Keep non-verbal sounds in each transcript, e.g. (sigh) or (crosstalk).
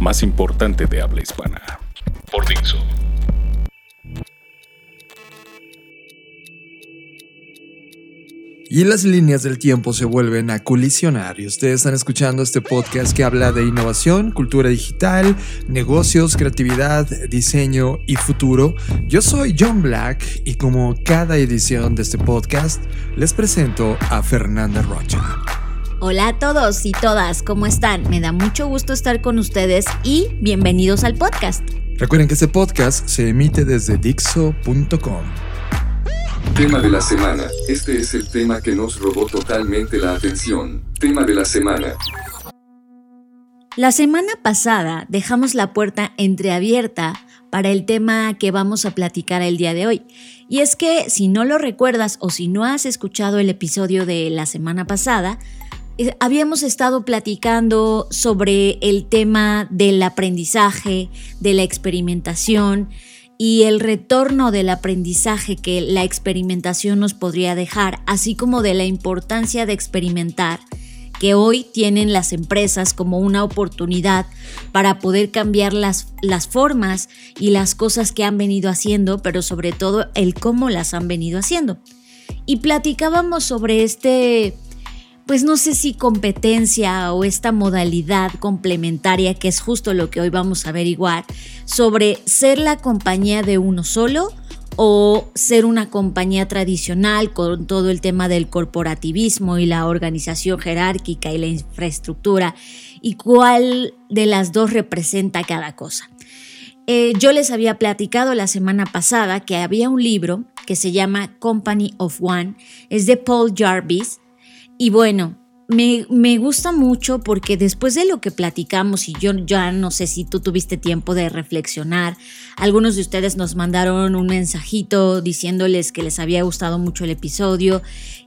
más importante de habla hispana. por Dixo. Y las líneas del tiempo se vuelven a colisionar y ustedes están escuchando este podcast que habla de innovación, cultura digital, negocios, creatividad, diseño y futuro. Yo soy John Black y como cada edición de este podcast les presento a Fernanda Rocha. Hola a todos y todas, ¿cómo están? Me da mucho gusto estar con ustedes y bienvenidos al podcast. Recuerden que este podcast se emite desde Dixo.com. Tema de la semana. Este es el tema que nos robó totalmente la atención. Tema de la semana. La semana pasada dejamos la puerta entreabierta para el tema que vamos a platicar el día de hoy. Y es que si no lo recuerdas o si no has escuchado el episodio de la semana pasada, habíamos estado platicando sobre el tema del aprendizaje, de la experimentación y el retorno del aprendizaje que la experimentación nos podría dejar, así como de la importancia de experimentar que hoy tienen las empresas como una oportunidad para poder cambiar las, las formas y las cosas que han venido haciendo, pero sobre todo el cómo las han venido haciendo. Y platicábamos sobre este, pues no sé si competencia o esta modalidad complementaria, que es justo lo que hoy vamos a averiguar, sobre ser la compañía de uno solo o ser una compañía tradicional con todo el tema del corporativismo y la organización jerárquica y la infraestructura y cuál de las dos representa cada cosa. Eh, yo les había platicado la semana pasada que había un libro que se llama Company of One, es de Paul Jarvis y bueno, me, me, gusta mucho porque después de lo que platicamos y yo ya no sé si tú tuviste tiempo de reflexionar, algunos de ustedes nos mandaron un mensajito diciéndoles que les había gustado mucho el episodio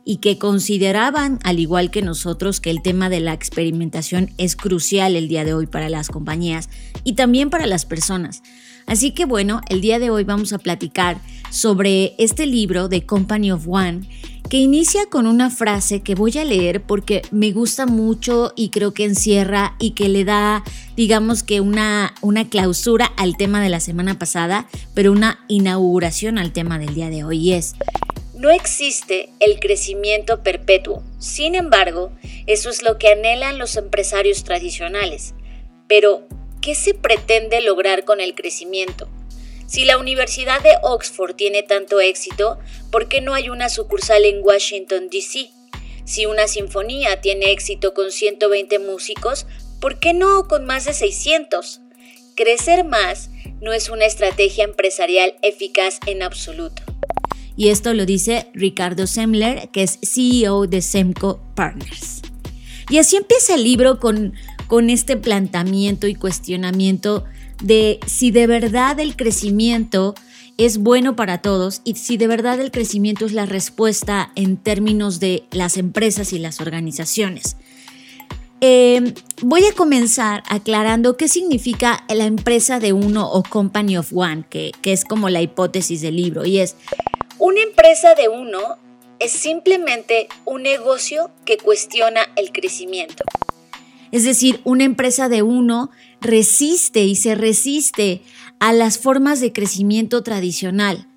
y que consideraban, al igual que nosotros, que el tema de la experimentación es crucial el día de hoy para las compañías y también para las personas. Así que bueno, el día de hoy vamos a platicar sobre este libro de Company of One que inicia con una frase que voy a leer porque me gusta mucho y creo que encierra y que le da, digamos que una, una clausura al tema de la semana pasada, pero una inauguración al tema del día de hoy es, no existe el crecimiento perpetuo. Sin embargo, eso es lo que anhelan los empresarios tradicionales. Pero, ¿qué se pretende lograr con el crecimiento? Si la Universidad de Oxford tiene tanto éxito, ¿por qué no hay una sucursal en Washington, D.C.? Si una sinfonía tiene éxito con 120 músicos, ¿por qué no con más de 600? Crecer más no es una estrategia empresarial eficaz en absoluto. Y esto lo dice Ricardo Semler, que es CEO de Semco Partners. Y así empieza el libro con, con este planteamiento y cuestionamiento de si de verdad el crecimiento es bueno para todos y si de verdad el crecimiento es la respuesta en términos de las empresas y las organizaciones. Eh, voy a comenzar aclarando qué significa la empresa de uno o company of one, que, que es como la hipótesis del libro, y es una empresa de uno es simplemente un negocio que cuestiona el crecimiento. Es decir, una empresa de uno resiste y se resiste a las formas de crecimiento tradicional.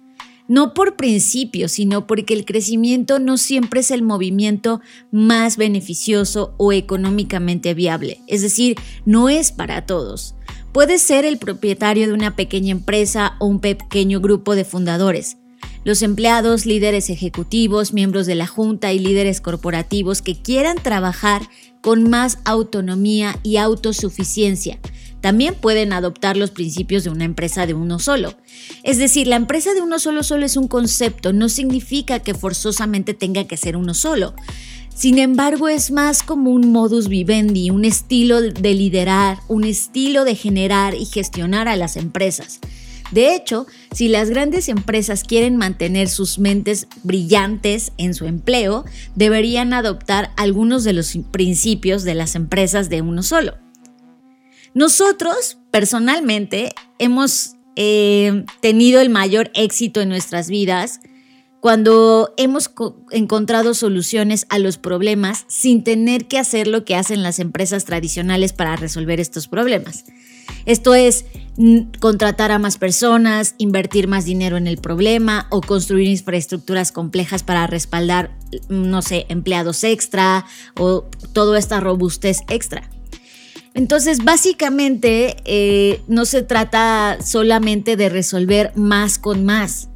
No por principio, sino porque el crecimiento no siempre es el movimiento más beneficioso o económicamente viable. Es decir, no es para todos. Puede ser el propietario de una pequeña empresa o un pequeño grupo de fundadores. Los empleados, líderes ejecutivos, miembros de la junta y líderes corporativos que quieran trabajar con más autonomía y autosuficiencia. También pueden adoptar los principios de una empresa de uno solo. Es decir, la empresa de uno solo solo es un concepto, no significa que forzosamente tenga que ser uno solo. Sin embargo, es más como un modus vivendi, un estilo de liderar, un estilo de generar y gestionar a las empresas. De hecho, si las grandes empresas quieren mantener sus mentes brillantes en su empleo, deberían adoptar algunos de los principios de las empresas de uno solo. Nosotros, personalmente, hemos eh, tenido el mayor éxito en nuestras vidas cuando hemos encontrado soluciones a los problemas sin tener que hacer lo que hacen las empresas tradicionales para resolver estos problemas. Esto es contratar a más personas, invertir más dinero en el problema o construir infraestructuras complejas para respaldar, no sé, empleados extra o toda esta robustez extra. Entonces, básicamente, eh, no se trata solamente de resolver más con más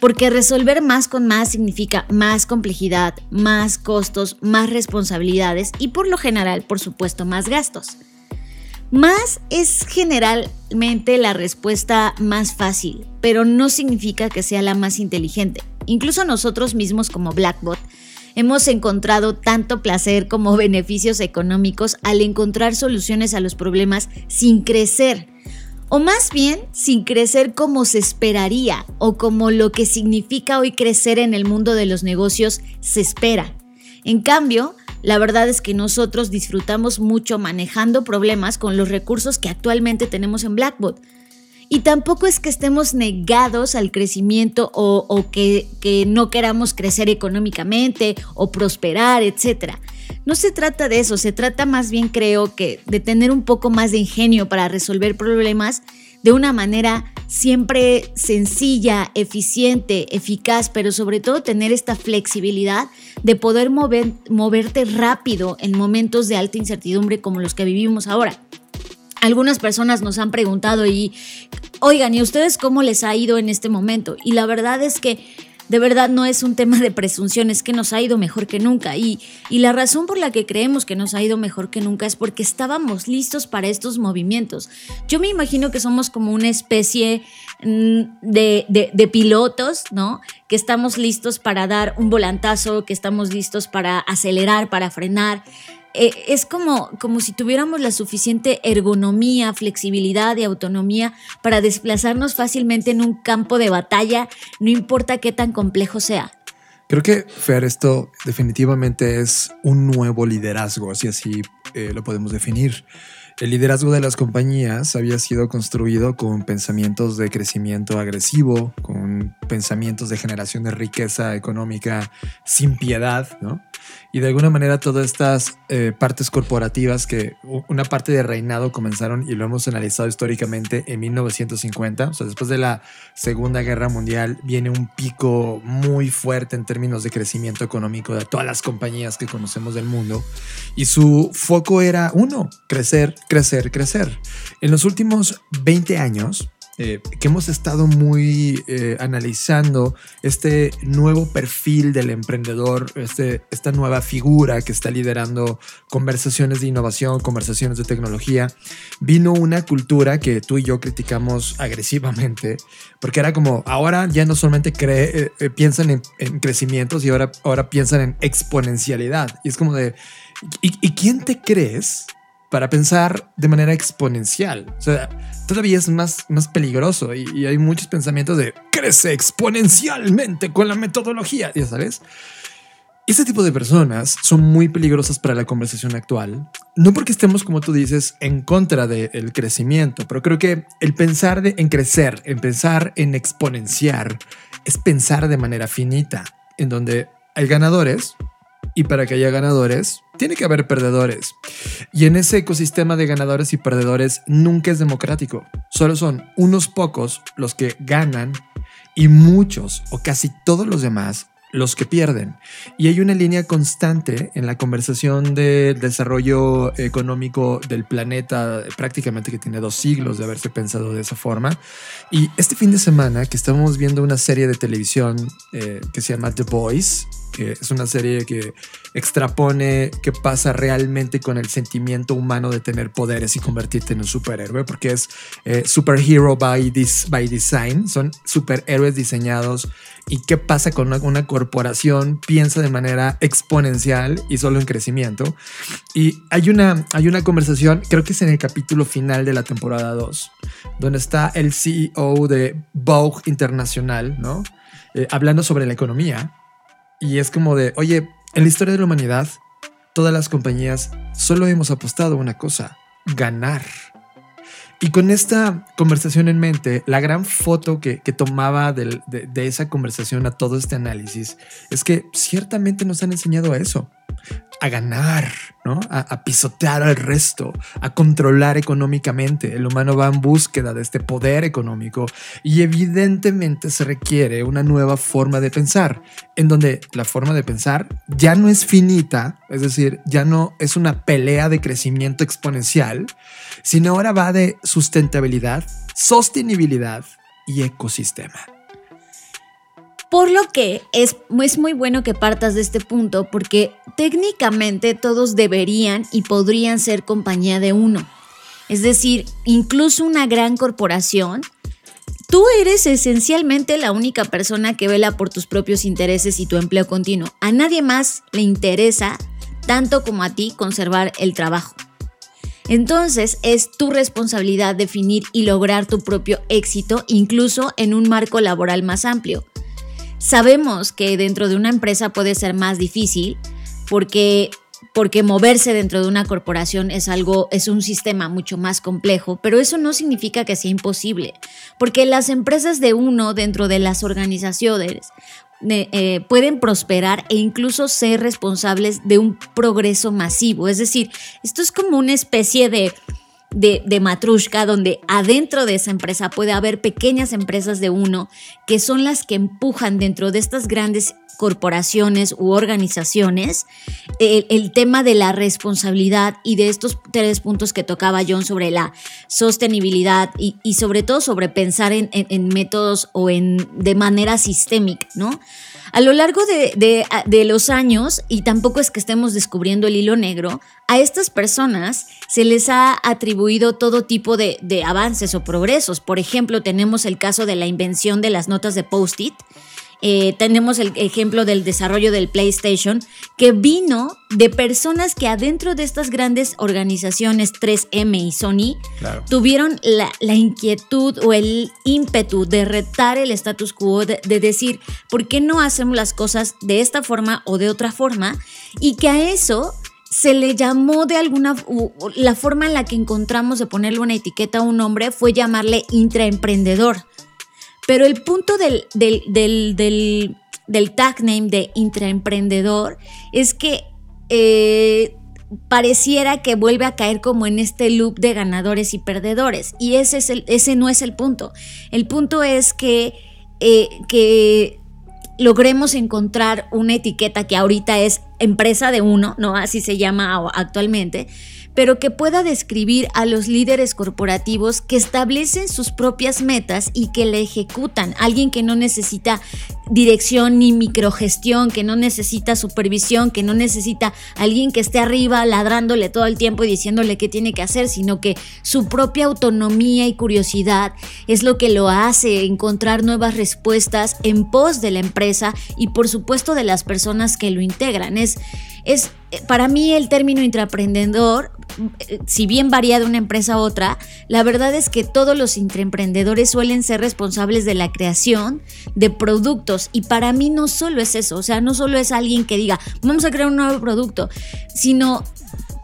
porque resolver más con más significa más complejidad, más costos, más responsabilidades y por lo general, por supuesto, más gastos. Más es generalmente la respuesta más fácil, pero no significa que sea la más inteligente. Incluso nosotros mismos como Blackbot hemos encontrado tanto placer como (laughs) beneficios económicos al encontrar soluciones a los problemas sin crecer o más bien sin crecer como se esperaría o como lo que significa hoy crecer en el mundo de los negocios se espera. En cambio, la verdad es que nosotros disfrutamos mucho manejando problemas con los recursos que actualmente tenemos en Blackbot. Y tampoco es que estemos negados al crecimiento o, que, que no queramos crecer económicamente o prosperar, etcétera. No se trata de eso, se trata más bien creo que de tener un poco más de ingenio para resolver problemas de una manera siempre sencilla, eficiente, eficaz, pero sobre todo tener esta flexibilidad de poder mover, moverte rápido en momentos de alta incertidumbre como los que vivimos ahora. Algunas personas nos han preguntado y, oigan, ¿y ustedes cómo les ha ido en este momento? Y la verdad es que de verdad no es un tema de presunción, es que nos ha ido mejor que nunca. Y, y la razón por la que creemos que nos ha ido mejor que nunca es porque estábamos listos para estos movimientos. Yo me imagino que somos como una especie mm, de, de, de pilotos, ¿no? Que estamos listos para dar un volantazo, que estamos listos para acelerar, para frenar. Eh, es como, como si tuviéramos la suficiente ergonomía, flexibilidad y autonomía para desplazarnos fácilmente en un campo de batalla, no importa qué tan complejo sea. Creo que, Fer, esto definitivamente es un nuevo liderazgo, si así eh, lo podemos definir. El liderazgo de las compañías había sido construido con pensamientos de crecimiento agresivo, con pensamientos de generación de riqueza económica sin piedad, ¿no? Y de alguna manera todas estas eh, partes corporativas que una parte de reinado comenzaron y lo hemos analizado históricamente en 1950, o sea, después de la Segunda Guerra Mundial viene un pico muy fuerte en términos de crecimiento económico de todas las compañías que conocemos del mundo y su foco era uno, crecer, crecer, crecer. En los últimos 20 años, eh, que hemos estado muy eh, analizando este nuevo perfil del emprendedor, este, esta nueva figura que está liderando conversaciones de innovación, conversaciones de tecnología, vino una cultura que tú y yo criticamos agresivamente, porque era como, ahora ya no solamente cree, eh, piensan en, en, crecimientos y ahora, ahora piensan en exponencialidad. Y es como de, ¿y, ¿y quién te crees? para pensar de manera exponencial. O sea, todavía es más, más peligroso y, hay muchos pensamientos de crece exponencialmente con la metodología, ya sabes. Este tipo de personas son muy peligrosas para la conversación actual, no porque estemos, como tú dices, en contra del crecimiento, pero creo que el pensar en crecer, en pensar en exponenciar, es pensar de manera finita, en donde hay ganadores y para que haya ganadores, tiene que haber perdedores. Y en ese ecosistema de ganadores y perdedores nunca es democrático. Solo son unos pocos los que ganan y muchos o casi todos los demás los que pierden. Y hay una línea constante en la conversación del desarrollo económico del planeta, prácticamente que tiene dos siglos de haberse pensado de esa forma. Y este fin de semana que estábamos viendo una serie de televisión eh, que se llama The Voice, que es una serie que extrapone qué pasa realmente con el sentimiento humano de tener poderes y convertirte en un superhéroe, porque es eh, superhero by, by design, son superhéroes diseñados y qué pasa con una, corporación, piensa de manera exponencial y solo en crecimiento. Y hay una, hay una conversación, creo que es en el capítulo final de la temporada 2, donde está el CEO de Vogue Internacional, ¿no? Eh, hablando sobre la economía. Y es como de, oye, en la historia de la humanidad, todas las compañías solo hemos apostado una cosa, ganar. Y con esta conversación en mente, la gran foto que, tomaba de, de, esa conversación a todo este análisis es que ciertamente nos han enseñado a eso, a ganar, ¿no? A, pisotear al resto, a controlar económicamente. El humano va en búsqueda de este poder económico y evidentemente se requiere una nueva forma de pensar, en donde la forma de pensar ya no es finita, es decir, ya no es una pelea de crecimiento exponencial, sino ahora va de sustentabilidad, sostenibilidad y ecosistema. Por lo que es, es, muy bueno que partas de este punto porque técnicamente todos deberían y podrían ser compañía de uno. Es decir, incluso una gran corporación, tú eres esencialmente la única persona que vela por tus propios intereses y tu empleo continuo. A nadie más le interesa tanto como a ti conservar el trabajo. Entonces es tu responsabilidad definir y lograr tu propio éxito incluso en un marco laboral más amplio. Sabemos que dentro de una empresa puede ser más difícil porque porque moverse dentro de una corporación es algo, es un sistema mucho más complejo, pero eso no significa que sea imposible, porque las empresas de uno dentro de las organizaciones eh, pueden prosperar e incluso ser responsables de un progreso masivo. Es decir, esto es como una especie de de, de Matrushka, donde adentro de esa empresa puede haber pequeñas empresas de uno que son las que empujan dentro de estas grandes corporaciones u organizaciones el, tema de la responsabilidad y de estos tres puntos que tocaba John sobre la sostenibilidad y, sobre todo sobre pensar en, en, métodos o en de manera sistémica, ¿no? A lo largo de, los años, y tampoco es que estemos descubriendo el hilo negro, a estas personas se les ha atribuido todo tipo de, de avances o progresos. Por ejemplo, tenemos el caso de la invención de las notas de post-it, eh, tenemos el ejemplo del desarrollo del PlayStation, que vino de personas que adentro de estas grandes organizaciones 3M y Sony tuvieron la, inquietud o el ímpetu de retar el status quo, de, de decir, ¿por qué no hacemos las cosas de esta forma o de otra forma? Y que a eso se le llamó de alguna la forma en la que encontramos de ponerle una etiqueta a un hombre fue llamarle intraemprendedor. Pero el punto del, del, tag name de intraemprendedor es que eh, pareciera que vuelve a caer como en este loop de ganadores y perdedores. Y ese, es el, ese no es el punto. El punto es que, eh, que logremos encontrar una etiqueta que ahorita es empresa de uno, ¿no? Así se llama actualmente pero que pueda describir a los líderes corporativos que establecen sus propias metas y que le ejecutan. Alguien que no necesita dirección ni microgestión, que no necesita supervisión, que no necesita alguien que esté arriba ladrándole todo el tiempo y diciéndole qué tiene que hacer, sino que su propia autonomía y curiosidad es lo que lo hace encontrar nuevas respuestas en pos de la empresa y por supuesto de las personas que lo integran. Es, es para mí el término intraprendedor si bien varía de una empresa a otra, la verdad es que todos los intraemprendedores suelen ser responsables de la creación de productos. Y para mí no solo es eso, o sea, no solo es alguien que diga, vamos a crear un nuevo producto, sino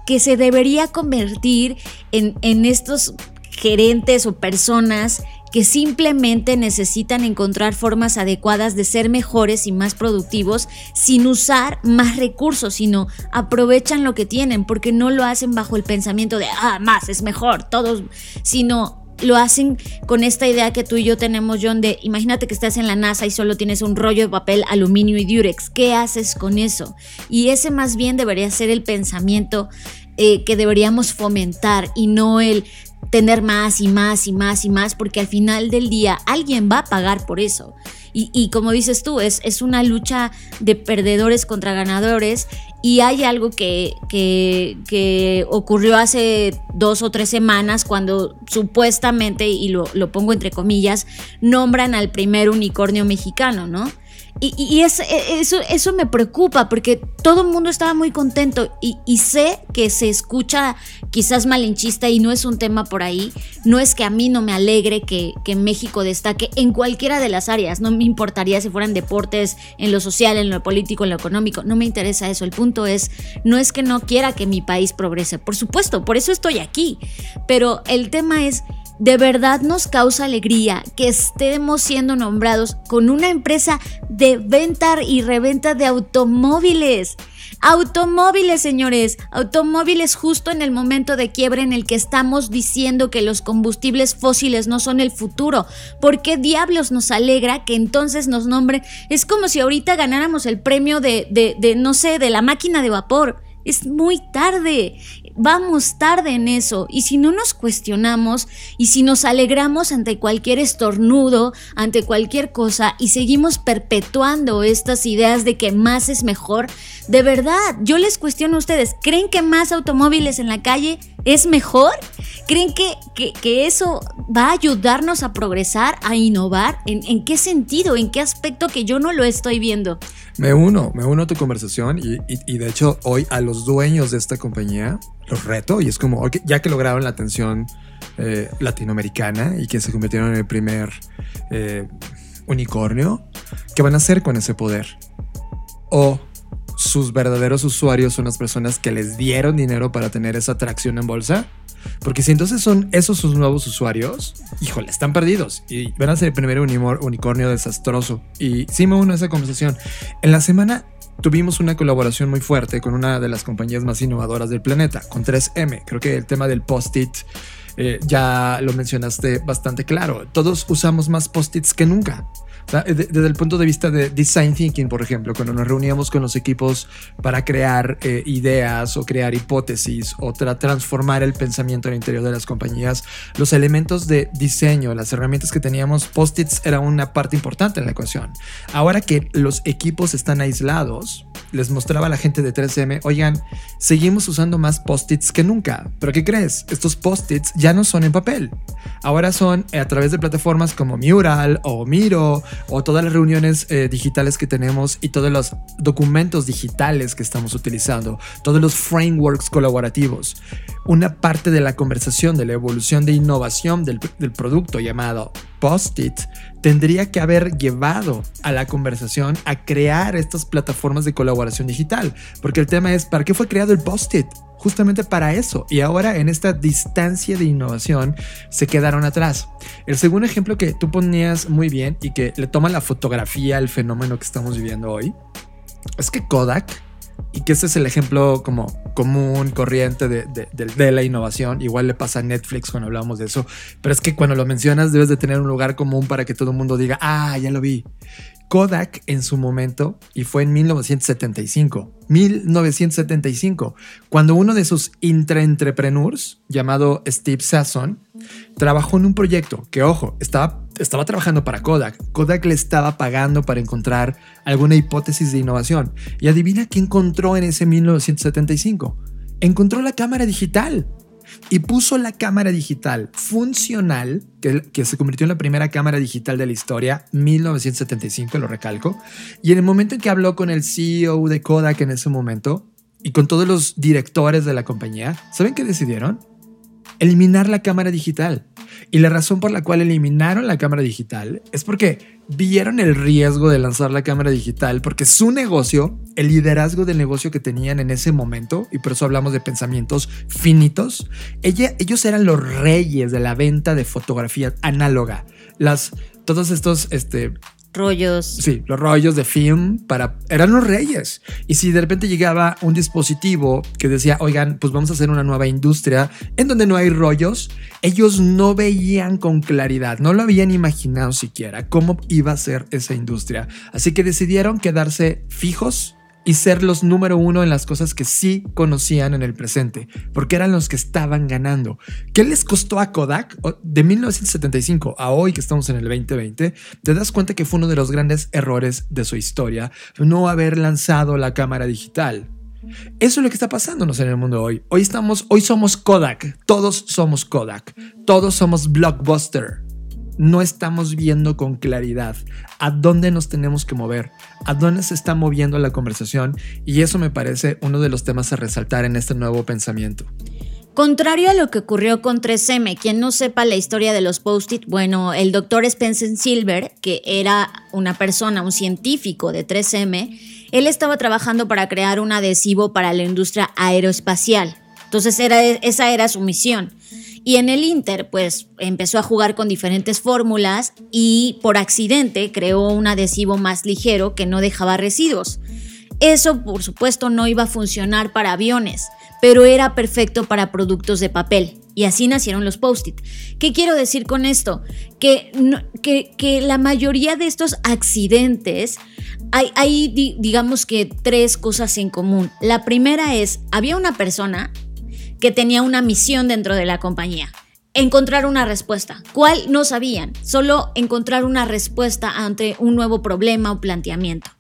que se debería convertir en, en estos gerentes o personas que simplemente necesitan encontrar formas adecuadas de ser mejores y más productivos sin usar más recursos, sino aprovechan lo que tienen, porque no lo hacen bajo el pensamiento de, ah, más es mejor, todos, sino lo hacen con esta idea que tú y yo tenemos, John, de imagínate que estás en la NASA y solo tienes un rollo de papel, aluminio y durex. ¿Qué haces con eso? Y ese más bien debería ser el pensamiento eh, que deberíamos fomentar y no el tener más y más y más y más, porque al final del día alguien va a pagar por eso. Y, como dices tú, es, es, una lucha de perdedores contra ganadores y hay algo que, que, que, ocurrió hace dos o tres semanas cuando supuestamente, y lo, lo pongo entre comillas, nombran al primer unicornio mexicano, ¿no? Y, e, eso, me preocupa porque todo el mundo estaba muy contento y, sé que se escucha quizás malinchista y no es un tema por ahí. No es que a mí no me alegre que, que México destaque en cualquiera de las áreas. No me importaría si fueran deportes, en lo social, en lo político, en lo económico. No me interesa eso. El punto es, no es que no quiera que mi país progrese. Por supuesto, por eso estoy aquí. Pero el tema es de verdad nos causa alegría que estemos siendo nombrados con una empresa de venta y reventa de automóviles. Automóviles, señores, automóviles justo en el momento de quiebre en el que estamos diciendo que los combustibles fósiles no son el futuro. ¿Por qué diablos nos alegra que entonces nos nombren? Es como si ahorita ganáramos el premio de, de, de no sé, de la máquina de vapor. Es muy tarde vamos tarde en eso y si no nos cuestionamos y si nos alegramos ante cualquier estornudo, ante cualquier cosa y seguimos perpetuando estas ideas de que más es mejor, de verdad, yo les cuestiono a ustedes, ¿creen que más automóviles en la calle es mejor? ¿Creen que, que, eso va a ayudarnos a progresar, a innovar? ¿En, ¿En, qué sentido? ¿En qué aspecto que yo no lo estoy viendo? Me uno, me uno a tu conversación y, y, de hecho hoy a los dueños de esta compañía los reto y es como, ya que lograron la atención eh, latinoamericana y que se convirtieron en el primer eh, unicornio, ¿qué van a hacer con ese poder? O sus verdaderos usuarios son las personas que les dieron dinero para tener esa atracción en bolsa. Porque si entonces son esos sus nuevos usuarios, híjole, están perdidos y van a ser el primer unicornio desastroso. Y sí me uno a esa conversación. En la semana tuvimos una colaboración muy fuerte con una de las compañías más innovadoras del planeta, con 3M. Creo que el tema del post-it eh, ya lo mencionaste bastante claro. Todos usamos más post-its que nunca. Desde el punto de vista de design thinking, por ejemplo, cuando nos reuníamos con los equipos para crear eh, ideas o crear hipótesis o transformar el pensamiento en el interior de las compañías, los elementos de diseño, las herramientas que teníamos, post-its era una parte importante en la ecuación. Ahora que los equipos están aislados, les mostraba a la gente de 3M, oigan, seguimos usando más post-its que nunca. ¿Pero qué crees? Estos post-its ya no son en papel. Ahora son a través de plataformas como Mural o Miro o todas las reuniones eh, digitales que tenemos y todos los documentos digitales que estamos utilizando, todos los frameworks colaborativos. Una parte de la conversación de la evolución de innovación del, del producto llamado Post-it tendría que haber llevado a la conversación a crear estas plataformas de colaboración digital, porque el tema es, ¿para qué fue creado el Post-it? Justamente para eso. Y ahora en esta distancia de innovación se quedaron atrás. El segundo ejemplo que tú ponías muy bien y que le toma la fotografía al fenómeno que estamos viviendo hoy es que Kodak, y que ese es el ejemplo como común, corriente de, de, la innovación. Igual le pasa a Netflix cuando hablamos de eso. Pero es que cuando lo mencionas debes de tener un lugar común para que todo el mundo diga, ah, ya lo vi. Kodak en su momento, y fue en 1975, 1975, cuando uno de sus intraentrepreneurs, llamado Steve Sasson, trabajó en un proyecto que, ojo, estaba, estaba trabajando para Kodak. Kodak le estaba pagando para encontrar alguna hipótesis de innovación. Y adivina qué encontró en ese 1975. Encontró la cámara digital y puso la cámara digital funcional, que, se convirtió en la primera cámara digital de la historia, 1975, lo recalco. Y en el momento en que habló con el CEO de Kodak en ese momento y con todos los directores de la compañía, ¿saben qué decidieron? Eliminar la cámara digital. Y la razón por la cual eliminaron la cámara digital es porque vieron el riesgo de lanzar la cámara digital, porque su negocio, el liderazgo del negocio que tenían en ese momento, y por eso hablamos de pensamientos finitos, ellos eran los reyes de la venta de fotografía análoga. Las, todos estos este, rollos. Sí, los rollos de film para eran los reyes. Y si de repente llegaba un dispositivo que decía, "Oigan, pues vamos a hacer una nueva industria en donde no hay rollos", ellos no veían con claridad, no lo habían imaginado siquiera cómo iba a ser esa industria. Así que decidieron quedarse fijos y ser los número uno en las cosas que sí conocían en el presente, porque eran los que estaban ganando. ¿Qué les costó a Kodak de 1975 a hoy que estamos en el 2020? Te das cuenta que fue uno de los grandes errores de su historia no haber lanzado la cámara digital. Eso es lo que está pasándonos en el mundo hoy. Hoy estamos, hoy somos Kodak, todos somos Kodak, todos somos Blockbuster no estamos viendo con claridad a dónde nos tenemos que mover, a dónde se está moviendo la conversación y eso me parece uno de los temas a resaltar en este nuevo pensamiento. Contrario a lo que ocurrió con 3M, quien no sepa la historia de los post-it, bueno, el doctor Spencer Silver, que era una persona, un científico de 3M, él estaba trabajando para crear un adhesivo para la industria aeroespacial. Entonces era, esa era su misión. Y en el Inter, pues empezó a jugar con diferentes fórmulas y por accidente creó un adhesivo más ligero que no dejaba residuos. Eso, por supuesto, no iba a funcionar para aviones, pero era perfecto para productos de papel. Y así nacieron los post-it. ¿Qué quiero decir con esto? Que, la mayoría de estos accidentes hay, hay, digamos que, tres cosas en común. La primera es, había una persona que tenía una misión dentro de la compañía. Encontrar una respuesta. ¿Cuál? No sabían. Solo encontrar una respuesta ante un nuevo problema o planteamiento.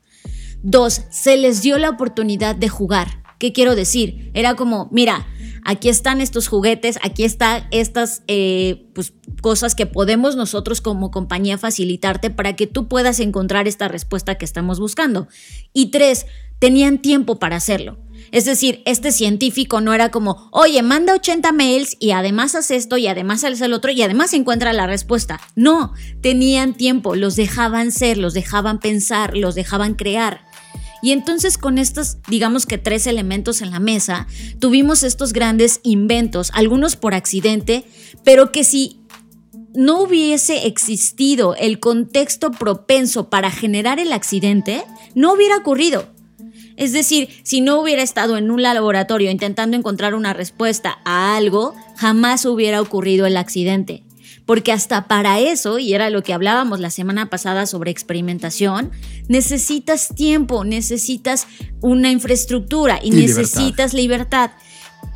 Dos, se les dio la oportunidad de jugar. ¿Qué quiero decir? Era como, mira, aquí están estos juguetes, aquí están estas eh, pues, cosas que podemos nosotros como compañía facilitarte para que tú puedas encontrar esta respuesta que estamos buscando. Y tres, tenían tiempo para hacerlo. Es decir, este científico no era como, oye, manda 80 mails y además haz esto y además haces el otro y además encuentra la respuesta. No, tenían tiempo, los dejaban ser, los dejaban pensar, los dejaban crear. Y entonces con estos, digamos que tres elementos en la mesa, tuvimos estos grandes inventos, algunos por accidente, pero que si no hubiese existido el contexto propenso para generar el accidente, no hubiera ocurrido. Es decir, si no hubiera estado en un laboratorio intentando encontrar una respuesta a algo, jamás hubiera ocurrido el accidente. Porque hasta para eso, y era lo que hablábamos la semana pasada sobre experimentación, necesitas tiempo, necesitas una infraestructura y, necesitas libertad.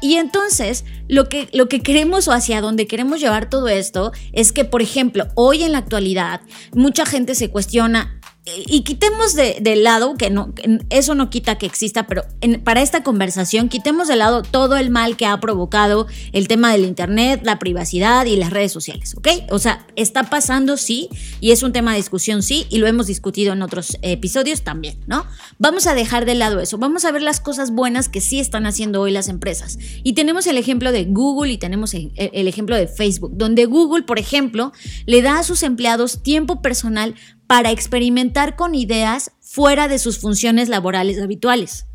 Y entonces, lo que, lo que queremos o hacia donde queremos llevar todo esto es que, por ejemplo, hoy en la actualidad, mucha gente se cuestiona, y quitemos de, lado, que no, eso no quita que exista, pero para esta conversación quitemos de lado todo el mal que ha provocado el tema del Internet, la privacidad y las redes sociales, ¿ok? O sea, está pasando, sí, y es un tema de discusión, sí, y lo hemos discutido en otros episodios también, ¿no? Vamos a dejar de lado eso, vamos a ver las cosas buenas que sí están haciendo hoy las empresas. Y tenemos el ejemplo de Google y tenemos el, el ejemplo de Facebook, donde Google, por ejemplo, le da a sus empleados tiempo personal para experimentar con ideas fuera de sus funciones laborales habituales.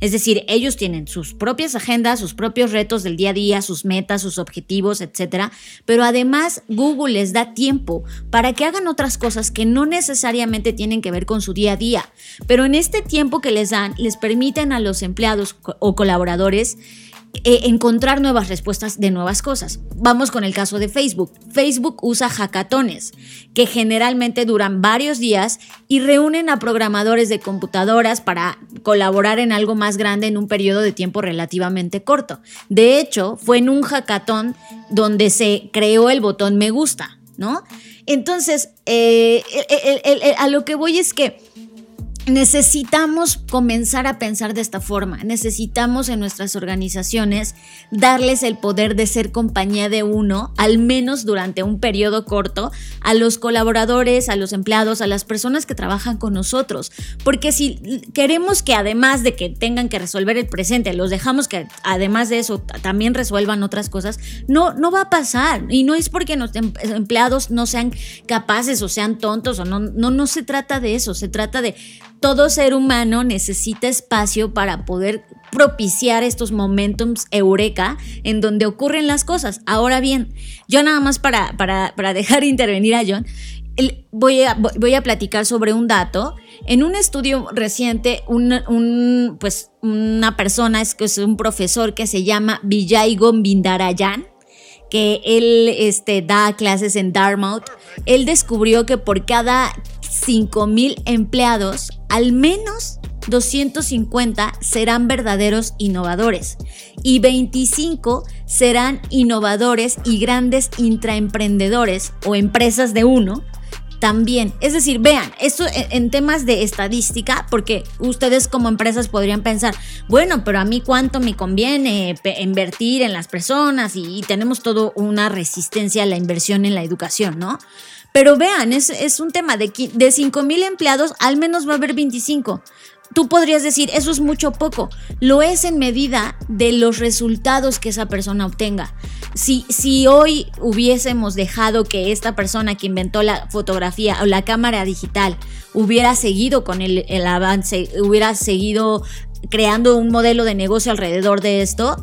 Es decir, ellos tienen sus propias agendas, sus propios retos del día a día, sus metas, sus objetivos, etc. Pero además Google les da tiempo para que hagan otras cosas que no necesariamente tienen que ver con su día a día. Pero en este tiempo que les dan, les permiten a los empleados o colaboradores eh, encontrar nuevas respuestas de nuevas cosas. Vamos con el caso de Facebook. Facebook usa hackatones, que generalmente duran varios días y reúnen a programadores de computadoras para colaborar en algo más grande en un periodo de tiempo relativamente corto. De hecho, fue en un hackathon donde se creó el botón me gusta, ¿no? Entonces, eh, a lo que voy es que necesitamos comenzar a pensar de esta forma. Necesitamos en nuestras organizaciones darles el poder de ser compañía de uno, al menos durante un periodo corto, a los colaboradores, a los empleados, a las personas que trabajan con nosotros. Porque si queremos que además de que tengan que resolver el presente, los dejamos que además de eso también resuelvan otras cosas, no, no va a pasar. Y no es porque los em, empleados no sean capaces o sean tontos o no, no, no se trata de eso, se trata de todo ser humano necesita espacio para poder propiciar estos momentums eureka en donde ocurren las cosas. Ahora bien, yo nada más para, para, dejar (laughs) intervenir a John, voy a, voy a platicar sobre un dato. En un estudio reciente, pues, una persona, es, es un profesor que se llama Vijay Gombindarayan, que él este, da clases en Dartmouth, él descubrió que por cada 5 mil empleados, al menos 250 serán verdaderos innovadores y 25 serán innovadores y grandes intraemprendedores o empresas de uno también. Es decir, vean, esto en temas de estadística, porque ustedes como empresas podrían pensar, bueno, pero a mí cuánto me conviene invertir en las personas y, tenemos toda una resistencia a la inversión en la educación, ¿no? Pero vean, es, es un tema de, de 5 mil empleados, al menos va a haber 25 tú podrías decir, eso es mucho poco. Lo es en medida de los resultados que esa persona obtenga. Si, si hoy hubiésemos dejado que esta persona que inventó la fotografía o la cámara digital hubiera seguido con el, el avance, hubiera seguido creando un modelo de negocio alrededor de esto,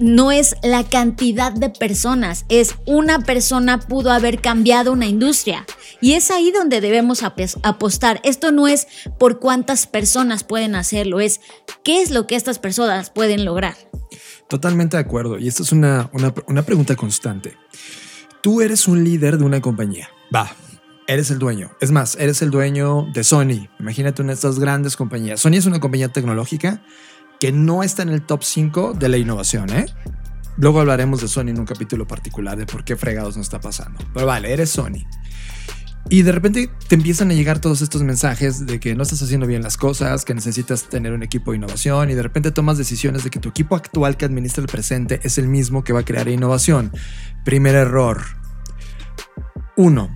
no es la cantidad de personas, es una persona pudo haber cambiado una industria. Y es ahí donde debemos apostar. Esto no es por cuántas personas pueden hacerlo, es qué es lo que estas personas pueden lograr. Totalmente de acuerdo. Y esto es una, una, pregunta constante. Tú eres un líder de una compañía. Va, eres el dueño. Es más, eres el dueño de Sony. Imagínate una de estas grandes compañías. Sony es una compañía tecnológica que no está en el top 5 de la innovación, ¿eh? Luego hablaremos de Sony en un capítulo particular de por qué fregados nos está pasando. Pero vale, eres Sony. Y de repente te empiezan a llegar todos estos mensajes de que no estás haciendo bien las cosas, que necesitas tener un equipo de innovación y de repente tomas decisiones de que tu equipo actual que administra el presente es el mismo que va a crear innovación. Primer error. Uno,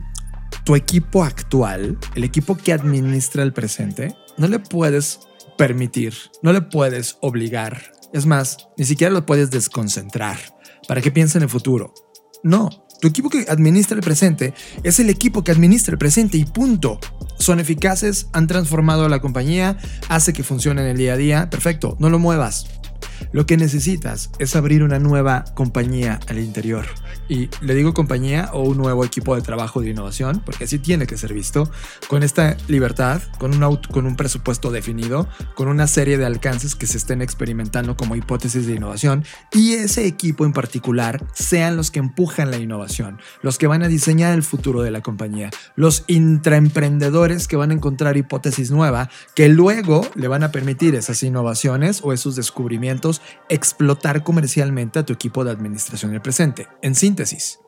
tu equipo actual, el equipo que administra el presente, no le puedes permitir, no le puedes obligar. Es más, ni siquiera lo puedes desconcentrar para que piense en el futuro. No, tu equipo que administra el presente es el equipo que administra el presente y punto. Son eficaces, han transformado a la compañía, hace que funcione en el día a día. Perfecto, no lo muevas. Lo que necesitas es abrir una nueva compañía al interior. Y le digo compañía o un nuevo equipo de trabajo de innovación, porque así tiene que ser visto, con esta libertad, con un, con un presupuesto definido, con una serie de alcances que se estén experimentando como hipótesis de innovación, y ese equipo en particular sean los que empujan la innovación, los que van a diseñar el futuro de la compañía, los intraemprendedores que van a encontrar hipótesis nueva, que luego le van a permitir esas innovaciones o esos descubrimientos explotar comercialmente a tu equipo de administración del presente. En síntesis,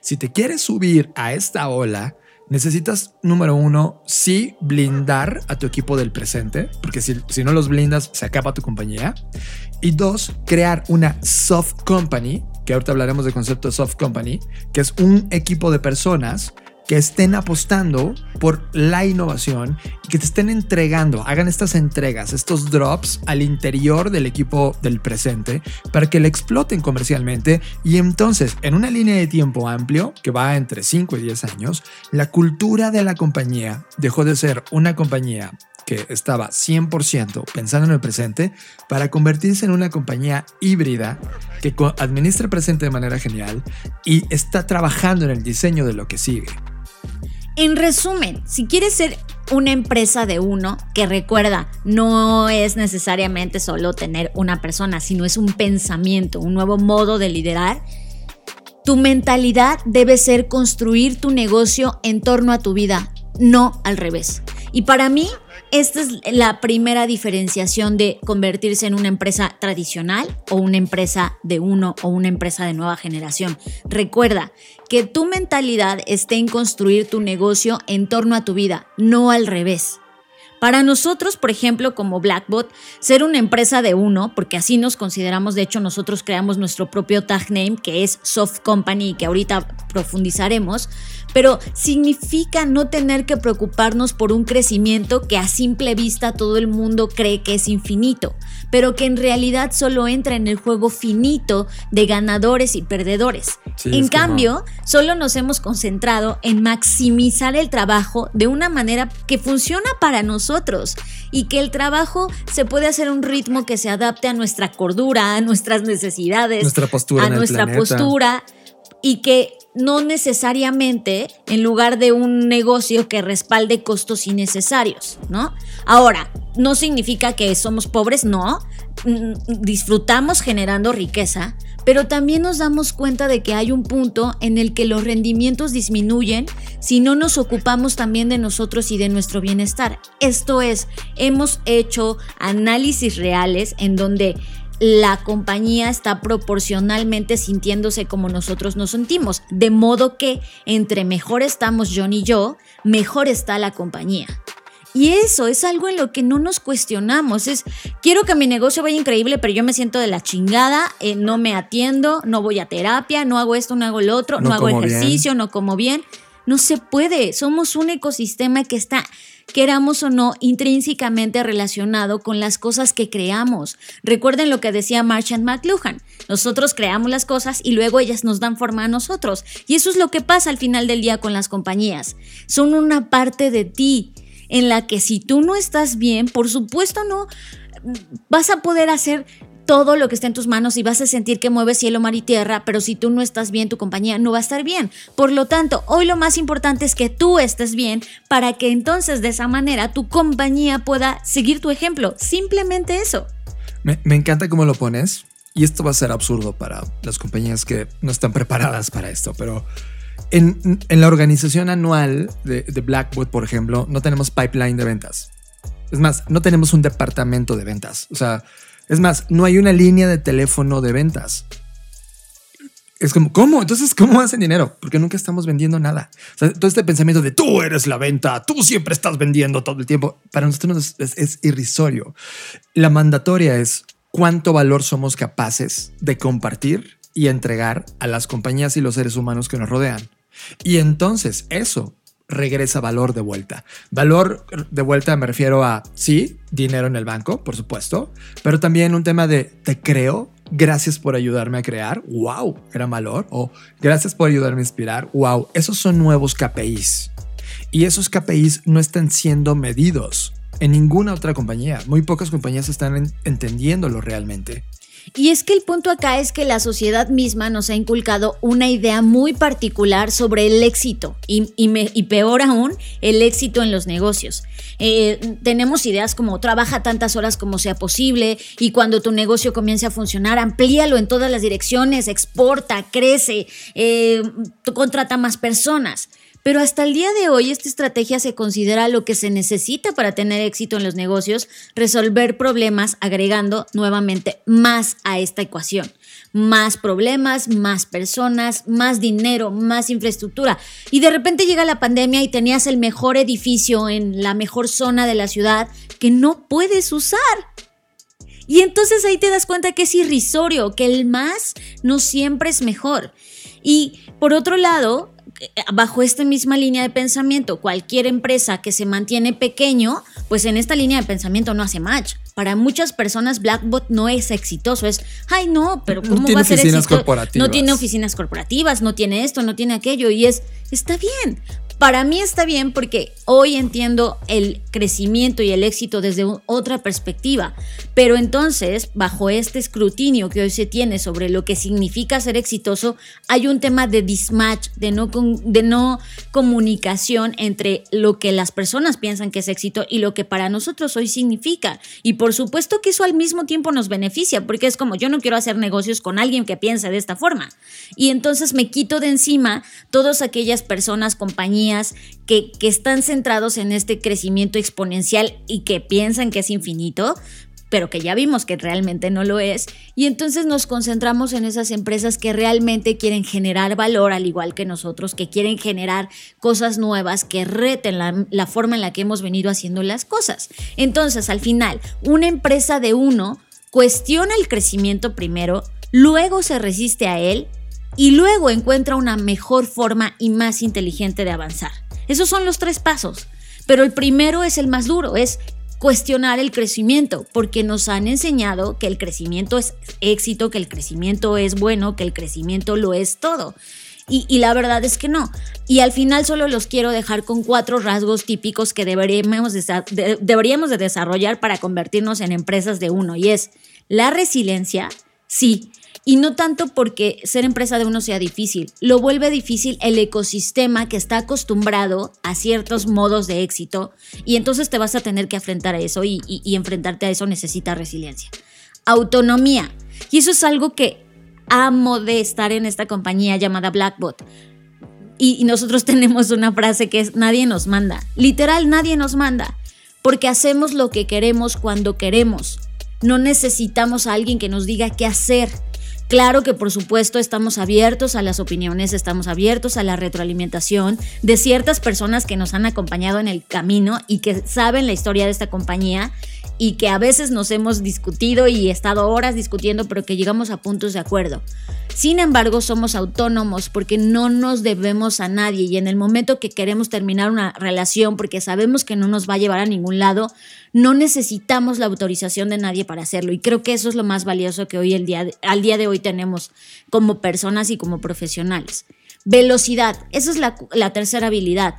si te quieres subir a esta ola, necesitas, número uno, sí blindar a tu equipo del presente, porque si, si no los blindas, se acaba tu compañía. Y dos, crear una soft company, que ahorita hablaremos del concepto de soft company, que es un equipo de personas que estén apostando por la innovación y que te estén entregando, hagan estas entregas, estos drops al interior del equipo del presente para que le exploten comercialmente y entonces en una línea de tiempo amplio que va entre 5 y 10 años, la cultura de la compañía dejó de ser una compañía que estaba 100% pensando en el presente para convertirse en una compañía híbrida que administra el presente de manera genial y está trabajando en el diseño de lo que sigue. En resumen, si quieres ser una empresa de uno, que recuerda, no es necesariamente solo tener una persona, sino es un pensamiento, un nuevo modo de liderar, tu mentalidad debe ser construir tu negocio en torno a tu vida, no al revés. Y para mí, esta es la primera diferenciación de convertirse en una empresa tradicional o una empresa de uno o una empresa de nueva generación. Recuerda que tu mentalidad esté en construir tu negocio en torno a tu vida, no al revés. Para nosotros, por ejemplo, como Blackbot, ser una empresa de uno, porque así nos consideramos, de hecho nosotros creamos nuestro propio tag name, que es Soft Company, que ahorita profundizaremos, pero significa no tener que preocuparnos por un crecimiento que a simple vista todo el mundo cree que es infinito, pero que en realidad solo entra en el juego finito de ganadores y perdedores. en cambio, solo nos hemos concentrado en maximizar el trabajo de una manera que funciona para nosotros y que el trabajo se puede hacer a un ritmo que se adapte a nuestra cordura, a nuestras necesidades, nuestra postura a nuestra postura y que no necesariamente en lugar de un negocio que respalde costos innecesarios, ¿no? Ahora, no significa que somos pobres, no. Mm, disfrutamos generando riqueza, pero también nos damos cuenta de que hay un punto en el que los rendimientos disminuyen si no nos ocupamos también de nosotros y de nuestro bienestar. Esto es, hemos hecho análisis reales en donde la compañía está proporcionalmente sintiéndose como nosotros nos sentimos. De modo que entre mejor estamos John y yo, mejor está la compañía. Y eso es algo en lo que no nos cuestionamos. Es, quiero que mi negocio vaya increíble, pero yo me siento de la chingada, eh, no me atiendo, no voy a terapia, no hago esto, no hago lo otro, no, hago ejercicio, no como bien. No se puede. Somos un ecosistema que está, queramos o no, intrínsecamente relacionado con las cosas que creamos. Recuerden lo que decía Marchand McLuhan. Nosotros creamos las cosas y luego ellas nos dan forma a nosotros. Y eso es lo que pasa al final del día con las compañías. Son una parte de ti en la que si tú no estás bien, por supuesto no vas a poder hacer todo lo que esté en tus manos y vas a sentir que mueves cielo, mar y tierra, pero si tú no estás bien, tu compañía no va a estar bien. Por lo tanto, hoy lo más importante es que tú estés bien para que entonces de esa manera tu compañía pueda seguir tu ejemplo. Simplemente eso. Me, encanta cómo lo pones y esto va a ser absurdo para las compañías que no están preparadas para esto, pero... En, la organización anual de, de Blackwood, por ejemplo, no tenemos pipeline de ventas. Es más, no tenemos un departamento de ventas. O sea, es más, no hay una línea de teléfono de ventas. Es como, ¿cómo? Entonces, ¿cómo hacen dinero? Porque nunca estamos vendiendo nada. todo este pensamiento de tú eres la venta, tú siempre estás vendiendo todo el tiempo, para nosotros es, es irrisorio. La mandatoria es cuánto valor somos capaces de compartir y entregar a las compañías y los seres humanos que nos rodean. Y entonces eso regresa valor de vuelta. Valor de vuelta me refiero a, sí, dinero en el banco, por supuesto, pero también un tema de te creo, gracias por ayudarme a crear, wow, era valor, o gracias por ayudarme a inspirar, wow, esos son nuevos KPIs. Y esos KPIs no están siendo medidos en ninguna otra compañía. Muy pocas compañías están entendiéndolo realmente. Y es que el punto acá es que la sociedad misma nos ha inculcado una idea muy particular sobre el éxito y, y, peor aún, el éxito en los negocios. Eh, tenemos ideas como trabaja tantas horas como sea posible y cuando tu negocio comience a funcionar, amplíalo en todas las direcciones, exporta, crece, eh, contrata más personas. Pero hasta el día de hoy esta estrategia se considera lo que se necesita para tener éxito en los negocios, resolver problemas agregando nuevamente más a esta ecuación. Más problemas, más personas, más dinero, más infraestructura. Y de repente llega la pandemia y tenías el mejor edificio en la mejor zona de la ciudad que no puedes usar. Y entonces ahí te das cuenta que es irrisorio, que el más no siempre es mejor. Y por otro lado, bajo esta misma línea de pensamiento, cualquier empresa que se mantiene pequeño, pues en esta línea de pensamiento no hace match. Para muchas personas Blackbot no es exitoso, es, ay no, pero ¿cómo va a ser exitoso? No tiene oficinas corporativas, no tiene esto, no tiene aquello y es, está bien, para mí está bien porque hoy entiendo el crecimiento y el éxito desde otra perspectiva, pero entonces, bajo este escrutinio que hoy se tiene sobre lo que significa ser exitoso, hay un tema de dismatch, de no, de no comunicación entre lo que las personas piensan que es éxito y lo que para nosotros hoy significa. Y por supuesto que eso al mismo tiempo nos beneficia, porque es como yo no quiero hacer negocios con alguien que piense de esta forma. Y entonces me quito de encima todas aquellas personas, compañías, que, que están centrados en este crecimiento exponencial y que piensan que es infinito, pero que ya vimos que realmente no lo es. Y entonces nos concentramos en esas empresas que realmente quieren generar valor, al igual que nosotros, que quieren generar cosas nuevas, que reten la, forma en la que hemos venido haciendo las cosas. Entonces, al final, una empresa de uno cuestiona el crecimiento primero, luego se resiste a él y luego encuentra una mejor forma y más inteligente de avanzar. Esos son los tres pasos. Pero el primero es el más duro, es cuestionar el crecimiento, porque nos han enseñado que el crecimiento es éxito, que el crecimiento es bueno, que el crecimiento lo es todo. Y, la verdad es que no. Y al final solo los quiero dejar con cuatro rasgos típicos que deberíamos deberíamos de desarrollar para convertirnos en empresas de uno. Y es la resiliencia, sí, y no tanto porque ser empresa de uno sea difícil, lo vuelve difícil el ecosistema que está acostumbrado a ciertos modos de éxito y entonces te vas a tener que enfrentar a eso y, enfrentarte a eso necesita resiliencia. Autonomía. Y eso es algo que amo de estar en esta compañía llamada Blackbot. Y, y nosotros (laughs) tenemos una frase que es nadie nos manda. Literal, nadie nos manda. Porque hacemos lo que queremos cuando queremos. No necesitamos a alguien que nos diga qué hacer. Claro que por supuesto estamos abiertos a las opiniones, estamos abiertos a la retroalimentación de ciertas personas que nos han acompañado en el camino y que saben la historia de esta compañía y que a veces nos hemos discutido y estado horas discutiendo, pero que llegamos a puntos de acuerdo. Sin embargo, somos autónomos porque no nos debemos a nadie y en el momento que queremos terminar una relación porque sabemos que no nos va a llevar a ningún lado, no necesitamos la autorización de nadie para hacerlo. Y creo que eso es lo más valioso que hoy el día al día de hoy tenemos como personas y como profesionales. Velocidad, esa es la, la tercera habilidad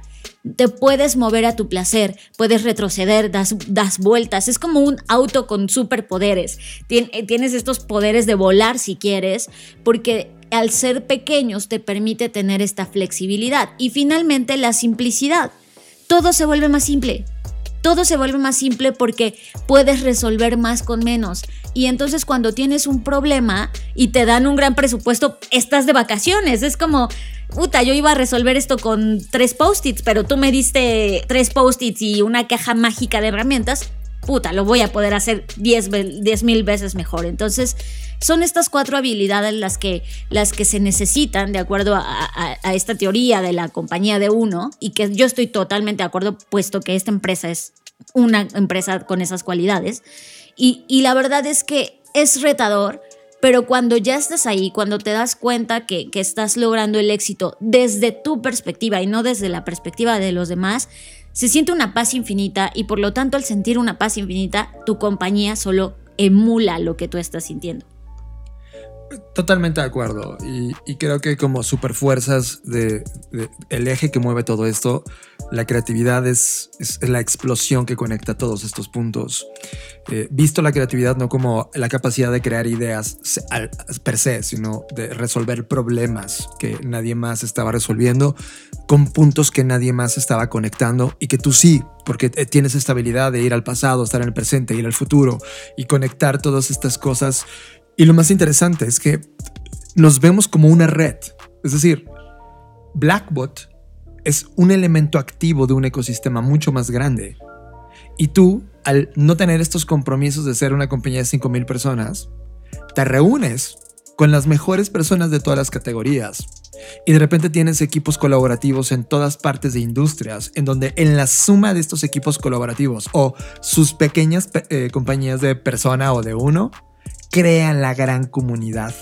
te puedes mover a tu placer, puedes retroceder, das, das vueltas. Es como un auto con superpoderes. Eh, tienes estos poderes de volar si quieres, porque al ser pequeños te permite tener esta flexibilidad. Y finalmente la simplicidad. Todo se vuelve más simple. Todo se vuelve más simple porque puedes resolver más con menos. Y entonces cuando tienes un problema y te dan un gran presupuesto, estás de vacaciones. Es como, puta, yo iba a resolver esto con tres post-its, pero tú me diste tres post-its y una caja mágica de herramientas, puta, lo voy a poder hacer diez mil veces mejor. Entonces, son estas cuatro habilidades las que, las que se necesitan de acuerdo a, esta teoría de la compañía de uno y que yo estoy totalmente de acuerdo puesto que esta empresa es una empresa con esas cualidades. Y, y la verdad es que es retador pero cuando ya estás ahí, cuando te das cuenta que, estás logrando el éxito desde tu perspectiva y no desde la perspectiva de los demás, se siente una paz infinita y por lo tanto al sentir una paz infinita, tu compañía solo emula lo que tú estás sintiendo. Totalmente de acuerdo. Y, creo que como superfuerzas de, el eje que mueve todo esto, la creatividad es, la explosión que conecta todos estos puntos. Eh, visto la creatividad no como la capacidad de crear ideas per se, sino de resolver problemas que nadie más estaba resolviendo con puntos que nadie más estaba conectando y que tú sí, porque tienes esta habilidad de ir al pasado, estar en el presente, ir al futuro y conectar todas estas cosas y lo más interesante es que nos vemos como una red. Es decir, Blackbot es un elemento activo de un ecosistema mucho más grande. Y tú, al no tener estos compromisos de ser una compañía de 5.000 personas, te reúnes con las mejores personas de todas las categorías. Y de repente tienes equipos colaborativos en todas partes de industrias, en donde en la suma de estos equipos colaborativos o sus pequeñas eh, compañías de persona o de uno, crean la gran comunidad.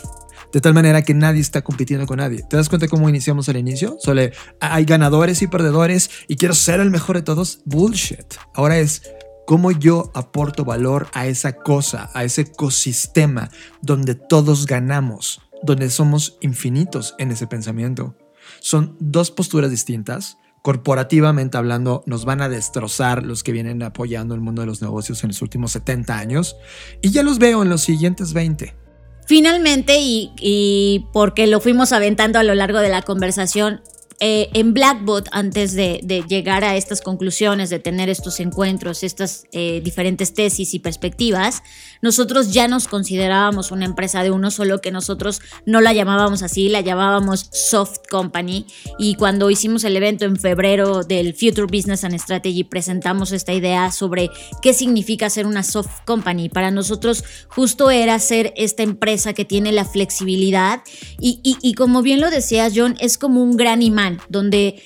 De tal manera que nadie está compitiendo con nadie. ¿Te das cuenta cómo iniciamos al inicio? Solo hay ganadores y perdedores y quiero ser el mejor de todos. Bullshit. Ahora es cómo yo aporto valor a esa cosa, a ese ecosistema donde todos ganamos, donde somos infinitos en ese pensamiento. Son dos posturas distintas, corporativamente hablando, nos van a destrozar los que vienen apoyando el mundo de los negocios en los últimos 70 años. Y ya los veo en los siguientes 20. Finalmente, y, y porque lo fuimos aventando a lo largo de la conversación, eh, en Blackbot, antes de, llegar a estas conclusiones, de tener estos encuentros, estas eh, diferentes tesis y perspectivas, nosotros ya nos considerábamos una empresa de uno, solo que nosotros no la llamábamos así, la llamábamos Soft Company. Y cuando hicimos el evento en febrero del Future Business and Strategy, presentamos esta idea sobre qué significa ser una Soft Company. Para nosotros justo era ser esta empresa que tiene la flexibilidad y, y como bien lo decías, John, es como un gran imán donde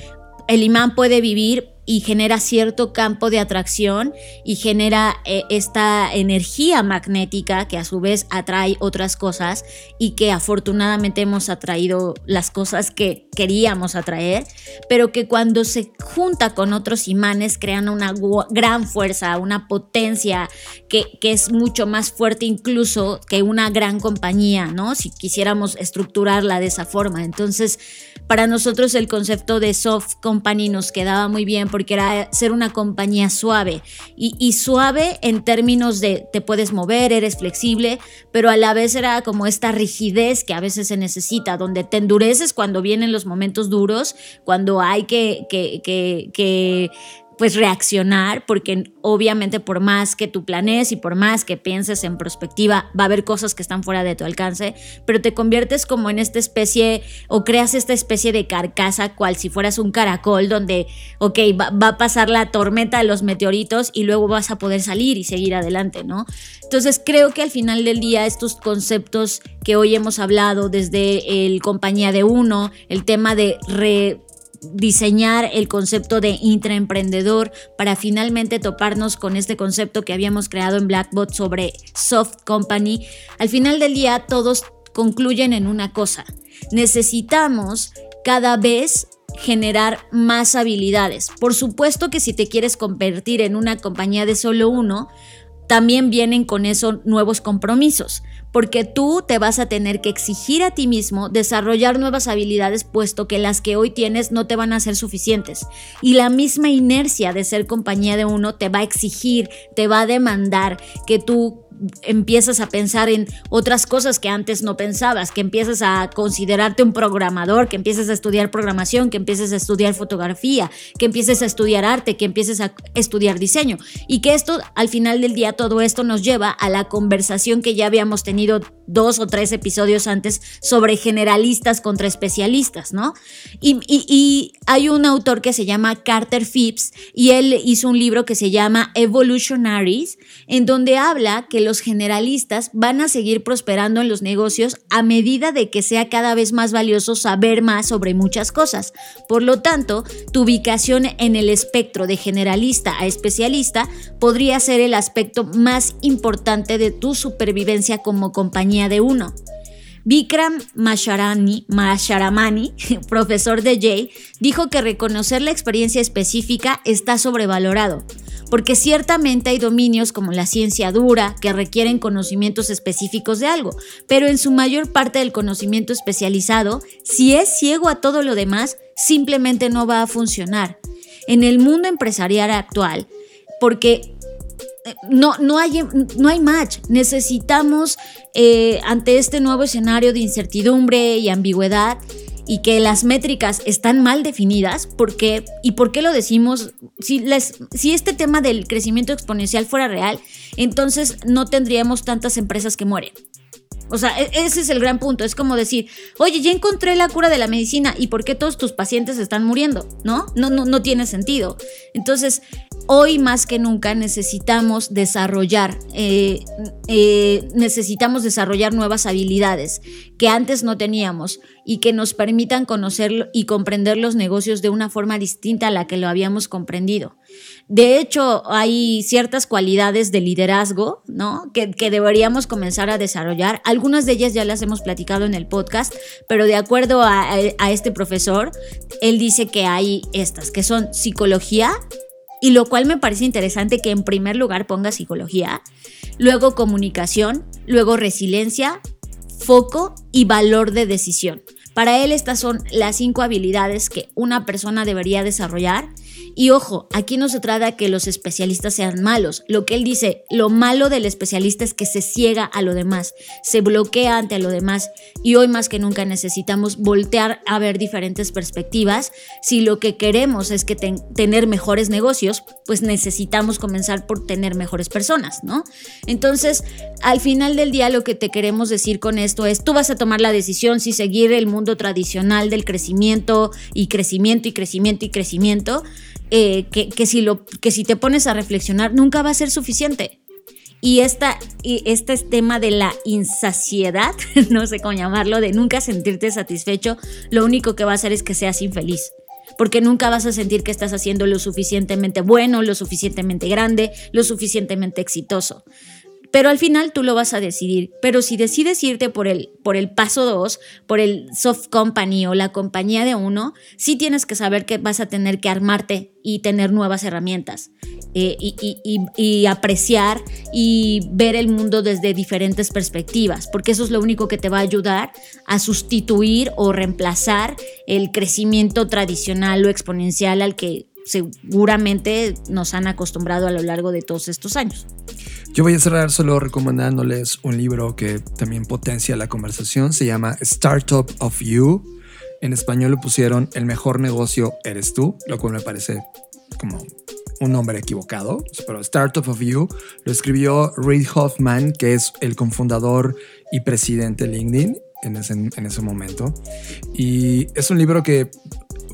el imán puede vivir y genera cierto campo de atracción y genera eh, esta energía magnética que a su vez atrae otras cosas y que afortunadamente hemos atraído las cosas que queríamos atraer, pero que cuando se junta con otros imanes crean una gran fuerza, una potencia que, que es mucho más fuerte incluso que una gran compañía, ¿no? Si quisiéramos estructurarla de esa forma. Entonces, para nosotros el concepto de soft company nos quedaba muy bien porque era ser una compañía suave. Y, suave en términos de te puedes mover, eres flexible, pero a la vez era como esta rigidez que a veces se necesita, donde te endureces cuando vienen los momentos duros, cuando hay que, pues reaccionar, porque obviamente por más que tú planees y por más que pienses en perspectiva, va a haber cosas que están fuera de tu alcance, pero te conviertes como en esta especie o creas esta especie de carcasa, cual si fueras un caracol, donde, ok, va, a pasar la tormenta de los meteoritos y luego vas a poder salir y seguir adelante, ¿no? Entonces creo que al final del día estos conceptos que hoy hemos hablado desde el compañía de uno, el tema de re diseñar el concepto de intraemprendedor para finalmente toparnos con este concepto que habíamos creado en Blackbot sobre soft company, al final del día todos concluyen en una cosa. Necesitamos cada vez generar más habilidades. Por supuesto que si te quieres convertir en una compañía de solo uno, también vienen con eso nuevos compromisos, porque tú te vas a tener que exigir a ti mismo desarrollar nuevas habilidades, puesto que las que hoy tienes no te van a ser suficientes. Y la misma inercia de ser compañía de uno te va a exigir, te va a demandar que tú empiezas a pensar en otras cosas que antes no pensabas, que empiezas a considerarte un programador, que empieces a estudiar programación, que empieces a estudiar fotografía, que empieces a estudiar arte, que empieces a estudiar diseño. Y que esto, al final del día, todo esto nos lleva a la conversación que ya habíamos tenido dos o tres episodios antes sobre generalistas contra especialistas, ¿no? Y, y hay un autor que se llama Carter Phipps y él hizo un libro que se llama Evolutionaries, en donde habla que los generalistas van a seguir prosperando en los negocios a medida de que sea cada vez más valioso saber más sobre muchas cosas. Por lo tanto, tu ubicación en el espectro de generalista a especialista podría ser el aspecto más importante de tu supervivencia como compañía de uno. Vikram Masharani, Masharamani, (laughs) profesor de Jay, dijo que reconocer la experiencia específica está sobrevalorado porque ciertamente hay dominios como la ciencia dura que requieren conocimientos específicos de algo, pero en su mayor parte del conocimiento especializado, si es ciego a todo lo demás, simplemente no va a funcionar. En el mundo empresarial actual, porque no, no, hay, no hay match. Necesitamos, eh, ante este nuevo escenario de incertidumbre y ambigüedad, y que las métricas están mal definidas, ¿por qué? ¿Y por qué lo decimos? Si, les, si este tema del crecimiento exponencial fuera real, entonces no tendríamos tantas empresas que mueren. O sea, e, ese es el gran punto. Es como decir, oye, ya encontré la cura de la medicina y ¿por qué todos tus pacientes están muriendo? ¿No? No, no, no tiene sentido. Entonces, hoy más que nunca necesitamos desarrollar, eh, eh, necesitamos desarrollar nuevas habilidades que antes no teníamos y que nos permitan conocer y comprender los negocios de una forma distinta a la que lo habíamos comprendido. De hecho, hay ciertas cualidades de liderazgo, ¿no? Que, deberíamos comenzar a desarrollar. Algunas de ellas ya las hemos platicado en el podcast, pero de acuerdo a, a este profesor, él dice que hay estas, que son psicología, y lo cual me parece interesante que en primer lugar ponga psicología, luego comunicación, luego resiliencia, foco y valor de decisión. Para él estas son las cinco habilidades que una persona debería desarrollar y ojo, aquí no se trata que los especialistas sean malos. Lo que él dice, lo malo del especialista es que se ciega a lo demás, se bloquea ante lo demás. Y hoy más que nunca necesitamos voltear a ver diferentes perspectivas. Si lo que queremos es que tener mejores negocios, pues necesitamos comenzar por tener mejores personas, ¿no? Entonces, al final del día lo que te queremos decir con esto es, tú vas a tomar la decisión si seguir el mundo tradicional del crecimiento y crecimiento y crecimiento y crecimiento eh, que, si lo, que si te pones a reflexionar nunca va a ser suficiente. Y, esta, y este tema de la insaciedad, (laughs) no sé cómo llamarlo, de nunca sentirte satisfecho, lo único que va a hacer es que seas infeliz. Porque nunca vas a sentir que estás haciendo lo suficientemente bueno, lo suficientemente grande, lo suficientemente exitoso. Pero al final tú lo vas a decidir. Pero si decides irte por el, por el paso 2, por el soft company o la compañía de uno, sí tienes que saber que vas a tener que armarte y tener nuevas herramientas eh, y, apreciar y ver el mundo desde diferentes perspectivas, porque eso es lo único que te va a ayudar a sustituir o reemplazar el crecimiento tradicional o exponencial al que seguramente nos han acostumbrado a lo largo de todos estos años. Yo voy a cerrar solo recomendándoles un libro que también potencia la conversación. Se llama Startup of You. En español lo pusieron El mejor negocio eres tú, lo cual me parece como un nombre equivocado, pero Startup of You lo escribió Reid Hoffman, que es el cofundador y presidente de LinkedIn en ese, en ese momento. Y es un libro que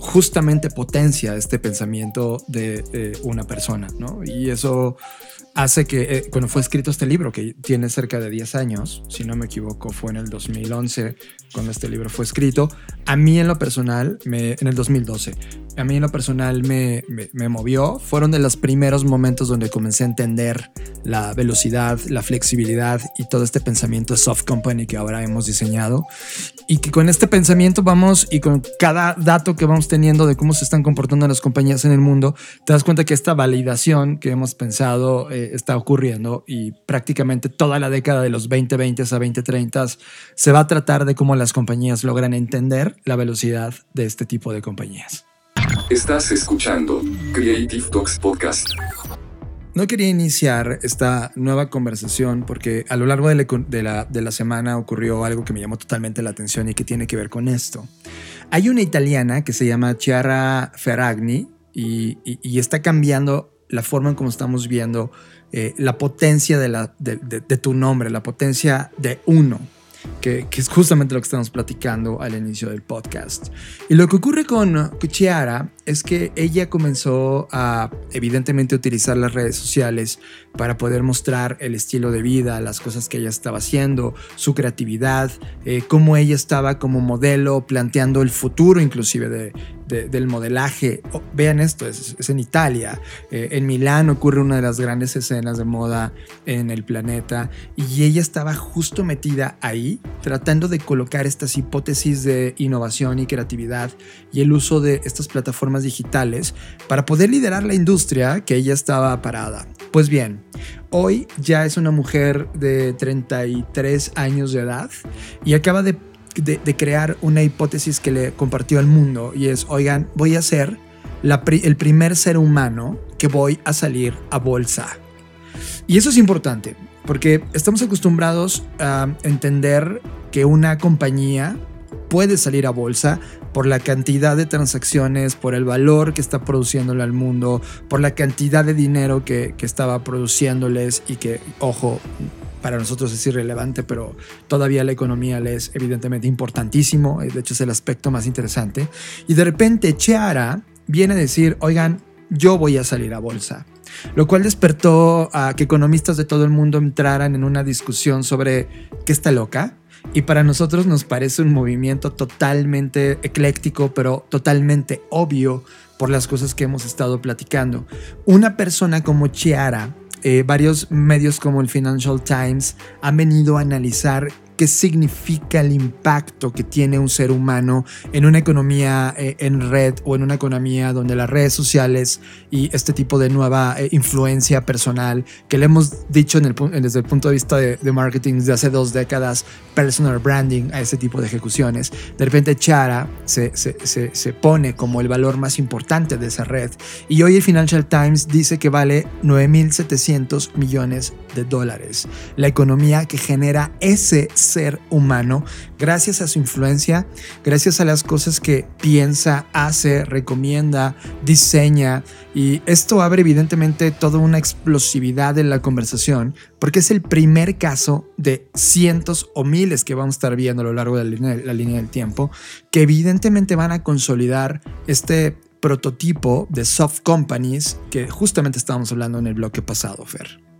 justamente potencia este pensamiento de, una persona, ¿no? Y eso hace que, eh, cuando fue escrito este libro, que tiene cerca de 10 años, si no me equivoco, fue en el 2011 cuando este libro fue escrito, a mí en lo personal, me, en el 2012, a mí en lo personal me, me, me, movió. Fueron de los primeros momentos donde comencé a entender la velocidad, la flexibilidad y todo este pensamiento de soft company que ahora hemos diseñado. Y que con este pensamiento vamos y con cada dato que vamos teniendo de cómo se están comportando las compañías en el mundo, te das cuenta que esta validación que hemos pensado eh, está ocurriendo y prácticamente toda la década de los 2020 a 2030 se va a tratar de cómo las compañías logran entender la velocidad de este tipo de compañías. Estás escuchando Creative Talks Podcast. No quería iniciar esta nueva conversación porque a lo largo de la, de, la, de la, semana ocurrió algo que me llamó totalmente la atención y que tiene que ver con esto. Hay una italiana que se llama Chiara Ferragni y, está cambiando la forma en cómo estamos viendo eh, la potencia de, tu nombre, la potencia de uno, que, que, es justamente lo que estamos platicando al inicio del podcast. Y lo que ocurre con Chiara es que ella comenzó a evidentemente utilizar las redes sociales para poder mostrar el estilo de vida, las cosas que ella estaba haciendo, su creatividad, eh, cómo ella estaba como modelo planteando el futuro inclusive de, de, del modelaje. Oh, vean esto, es, es en Italia. Eh, en Milán ocurre una de las grandes escenas de moda en el planeta y ella estaba justo metida ahí tratando de colocar estas hipótesis de innovación y creatividad y el uso de estas plataformas digitales para poder liderar la industria que ella estaba parada. Pues bien, hoy ya es una mujer de 33 años de edad y acaba de, crear una hipótesis que le compartió al mundo y es, oigan, voy a ser el primer ser humano que voy a salir a bolsa. Y eso es importante porque estamos acostumbrados a entender que una compañía puede salir a bolsa por la cantidad de transacciones, por el valor que está produciéndole al mundo, por la cantidad de dinero que, estaba produciéndoles y que, ojo, para nosotros es irrelevante, pero todavía la economía le es evidentemente importantísimo, de hecho es el aspecto más interesante. Y de repente Chiara viene a decir, oigan, yo voy a salir a bolsa lo cual despertó a que economistas de todo el mundo entraran en una discusión sobre qué está loca. Y para nosotros nos parece un movimiento totalmente ecléctico, pero totalmente obvio por las cosas que hemos estado platicando. Una persona como Chiara, eh, varios medios como el Financial Times han venido a analizar qué significa el impacto que tiene un ser humano en una economía eh, en red o en una economía donde las redes sociales y este tipo de nueva eh, influencia personal que le hemos dicho en el, desde el punto de vista de, de, marketing desde hace dos décadas, personal branding a ese tipo de ejecuciones. De repente Chara se, se, se, se pone como el valor más importante de esa red y hoy el Financial Times dice que vale 9.700 millones de dólares. La economía que genera ese ser humano gracias a su influencia, gracias a las cosas que piensa, hace, recomienda, diseña. Y esto abre evidentemente toda una explosividad en la conversación, porque es el primer caso de cientos o miles que vamos a estar viendo a lo largo de la línea, la línea del tiempo, que evidentemente van a consolidar este prototipo de soft companies que justamente estábamos hablando en el bloque pasado, Fer.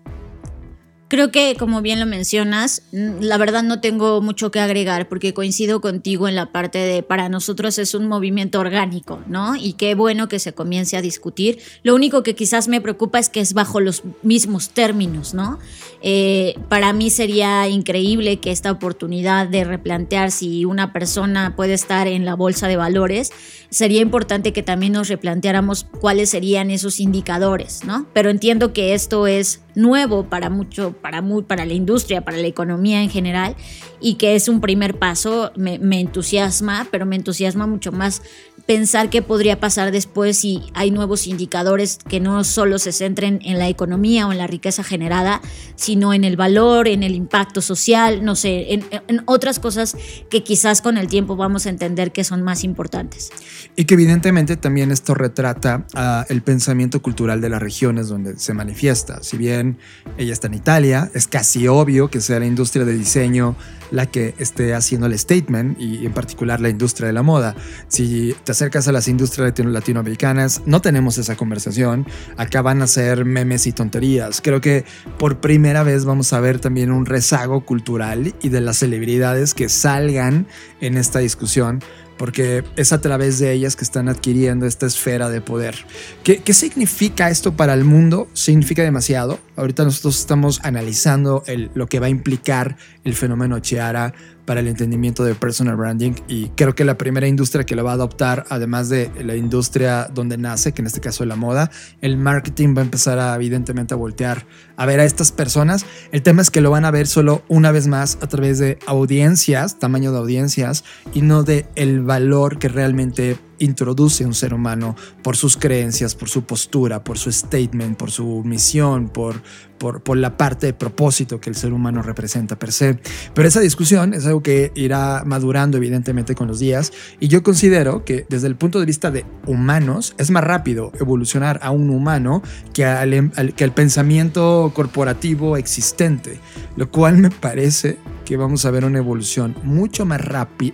Creo que, como bien lo mencionas, la verdad no tengo mucho que agregar porque coincido contigo en la parte de para nosotros es un movimiento orgánico, ¿no? Y qué bueno que se comience a discutir. Lo único que quizás me preocupa es que es bajo los mismos términos, ¿no? Eh, para mí sería increíble que esta oportunidad de replantear si una persona puede estar en la bolsa de valores, sería importante que también nos replanteáramos cuáles serían esos indicadores, ¿no? Pero entiendo que esto es nuevo para mucho, para, muy, para la industria, para la economía en general, y que es un primer paso, me, me, entusiasma, pero me entusiasma mucho más pensar qué podría pasar después si hay nuevos indicadores que no solo se centren en la economía o en la riqueza generada, sino en el valor, en el impacto social, no sé, en, otras cosas que quizás con el tiempo vamos a entender que son más importantes. Y que evidentemente también esto retrata uh, el pensamiento cultural de las regiones donde se manifiesta. Si bien ella está en Italia, es casi obvio que sea la industria de diseño la que esté haciendo el statement y en particular la industria de la moda. Si te acercas a las industrias latinoamericanas, no tenemos esa conversación. Acá van a ser memes y tonterías. Creo que por primera vez vamos a ver también un rezago cultural y de las celebridades que salgan en esta discusión porque es a través de ellas que están adquiriendo esta esfera de poder. ¿Qué, ¿Qué, significa esto para el mundo? Significa demasiado. Ahorita nosotros estamos analizando lo que va a implicar el fenómeno Chiara para el entendimiento de personal branding y creo que la primera industria que lo va a adoptar, además de la industria donde nace, que en este caso es la moda, el marketing va a empezar a evidentemente a voltear a ver a estas personas. El tema es que lo van a ver solo una vez más a través de audiencias, tamaño de audiencias y no de el valor que realmente introduce un ser humano por sus creencias, por su postura, por su statement, por su misión, por, por, la parte de propósito que el ser humano representa per se. Pero esa discusión es algo que irá madurando evidentemente con los días y yo considero que desde el punto de vista de humanos es más rápido evolucionar a un humano que al, al, que al pensamiento corporativo existente, lo cual me parece que vamos a ver una evolución mucho más,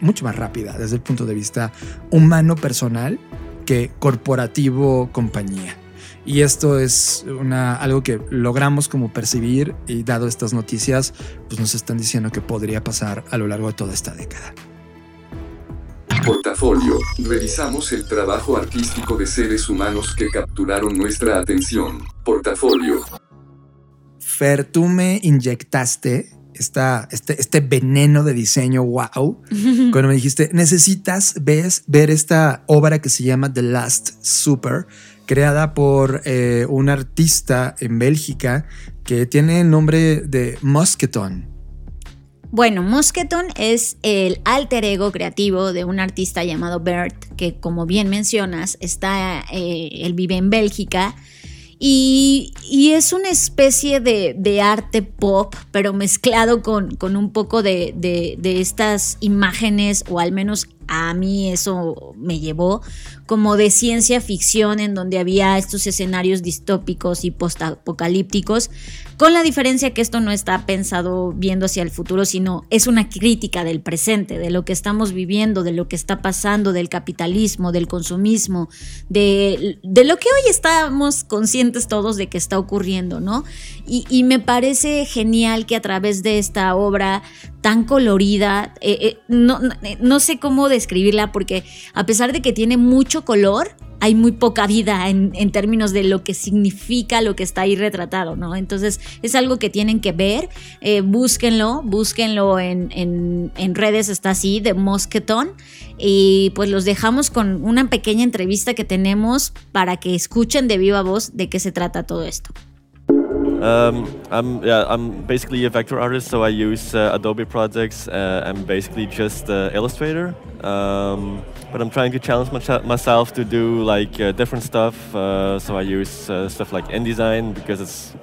mucho más rápida desde el punto de vista humano personal que corporativo compañía. Y esto es una, algo que logramos como percibir y dado estas noticias, pues nos están diciendo que podría pasar a lo largo de toda esta década. Portafolio. Revisamos el trabajo artístico de seres humanos que capturaron nuestra atención. Portafolio. Fer, tú me inyectaste esta, este, este veneno de diseño, wow, (laughs) cuando me dijiste, necesitas ves, ver esta obra que se llama The Last Super, creada por eh, un artista en Bélgica que tiene el nombre de Musketon. Bueno, Musketon es el alter ego creativo de un artista llamado Bert, que como bien mencionas, está, eh, él vive en Bélgica y, y, es una especie de, arte pop, pero mezclado con, un poco de, estas imágenes, o al menos a mí eso me llevó, como de ciencia ficción en donde había estos escenarios distópicos y postapocalípticos, con la diferencia que esto no está pensado viendo hacia el futuro, sino es una crítica del presente, de lo que estamos viviendo, de lo que está pasando, del capitalismo, del consumismo, de, de lo que hoy estamos conscientes todos de que está ocurriendo, ¿no? Y, me parece genial que a través de esta obra tan colorida, eh, eh, no, no, sé cómo describirla porque a pesar de que tiene mucho color, hay muy poca vida en, en, términos de lo que significa lo que está ahí retratado, ¿no? Entonces es algo que tienen que ver, eh, búsquenlo, búsquenlo en, en, en, redes, está así, de Mosquetón, y pues los dejamos con una pequeña entrevista que tenemos para que escuchen de viva voz de qué se trata todo esto. Um, I'm yeah, I'm basically a vector artist, so I use uh, Adobe projects. Uh, I'm basically just uh, Illustrator, um, but I'm trying to challenge my myself to do like uh, different stuff. Uh, so I use uh, stuff like InDesign because it's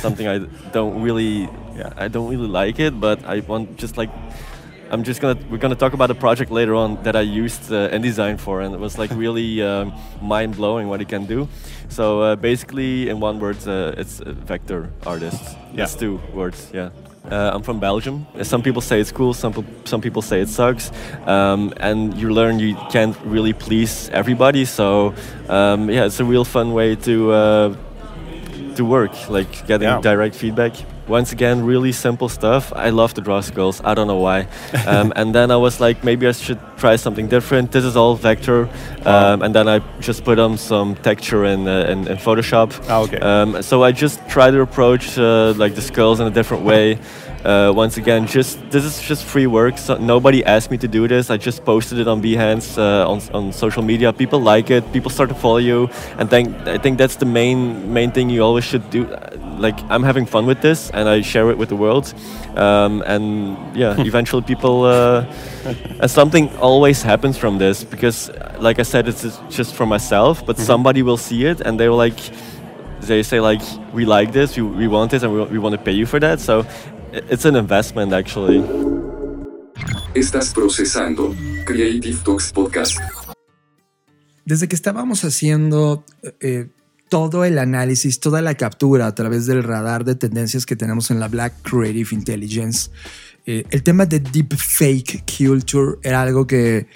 something I (laughs) don't really, yeah, I don't really like it, but I want just like I'm just gonna we're gonna talk about a project later on that I used uh, InDesign for, and it was like really um, mind blowing what it can do. So uh, basically, in one word, uh, it's a vector artist. Yeah. It's two words. Yeah. Uh, I'm from Belgium. Some people say it's cool. Some some people say it sucks. Um, and you learn you can't really please everybody. So um, yeah, it's a real fun way to uh, to work, like getting yeah. direct feedback once again, really simple stuff. I love to draw skulls. I don't know why. (laughs) Um, and then I was like, maybe I should try something different. This is all vector. Um, and then I just put on some texture in, uh, in, in, Photoshop. Oh, okay. Um, so I just try to approach uh, like the skulls in a different way. Uh, once again, just this is just free work. So nobody asked me to do this. I just posted it on Behance uh, on, on social media. People like it. People start to follow you, and think I think that's the main main thing you always should do like I'm having fun with this, and I share it with the world. Um, and yeah, (laughs) eventually people, uh, (laughs) and something always happens from this because, like I said, it's just for myself, but somebody will see it and they will like, they say like, we like this, we, we want this, and we, we want to pay you for that. So it's an investment actually. Estás procesando Creative Talks Podcast. Desde que estábamos haciendo eh, todo el análisis, toda la captura a través del radar de tendencias que tenemos en la Black Creative Intelligence, eh, el tema de deepfake culture era algo que,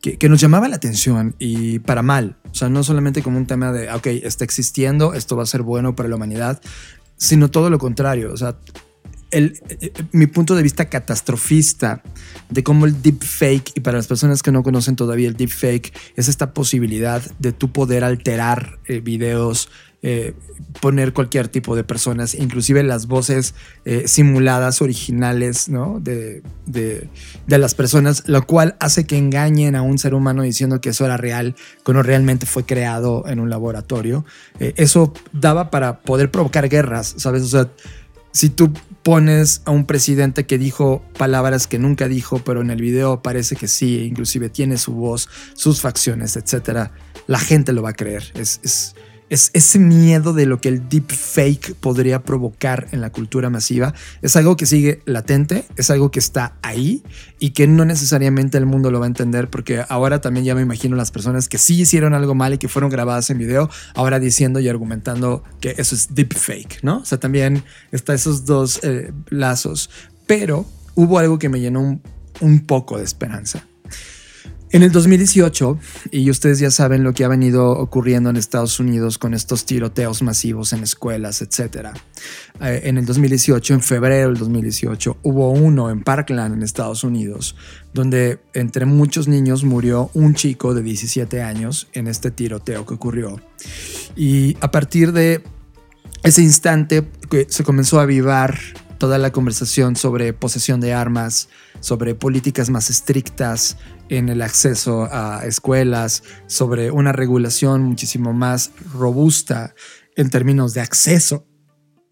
que, que nos llamaba la atención y para mal. O sea, no solamente como un tema de, ok, está existiendo, esto va a ser bueno para la humanidad, sino todo lo contrario. O sea, eh, mi punto de vista catastrofista de cómo el deepfake, y para las personas que no conocen todavía el deepfake, es esta posibilidad de tú poder alterar eh, videos, eh, poner cualquier tipo de personas, inclusive las voces simuladas originales ¿no? de, de, de las personas, lo cual hace que engañen a un ser humano diciendo que eso era real, cuando realmente fue creado en un laboratorio. Eso daba para poder provocar guerras, ¿sabes? O sea, si tú pones a un presidente que dijo palabras que nunca dijo, pero en el video parece que sí, inclusive tiene su voz, sus facciones, etcétera, la gente lo va a creer. Es, es, es ese miedo de lo que el deepfake podría provocar en la cultura masiva. Es algo que sigue latente, es algo que está ahí y que no necesariamente el mundo lo va a entender, porque ahora también ya me imagino las personas que sí hicieron algo mal y que fueron grabadas en video, ahora diciendo y argumentando que eso es deepfake, ¿no? O sea, también está esos dos eh, lazos. Pero hubo algo que me llenó un, un poco de esperanza. En el 2018, y ustedes ya saben lo que ha venido ocurriendo en Estados Unidos con estos tiroteos masivos en escuelas, etc. Eh, en el 2018, en febrero del 2018, hubo uno en Parkland, en Estados Unidos, donde entre muchos niños murió un chico de 17 años en este tiroteo que ocurrió. Y a partir de ese instante se comenzó a avivar toda la conversación sobre posesión de armas, sobre políticas más estrictas en el acceso a escuelas, sobre una regulación muchísimo más robusta en términos de acceso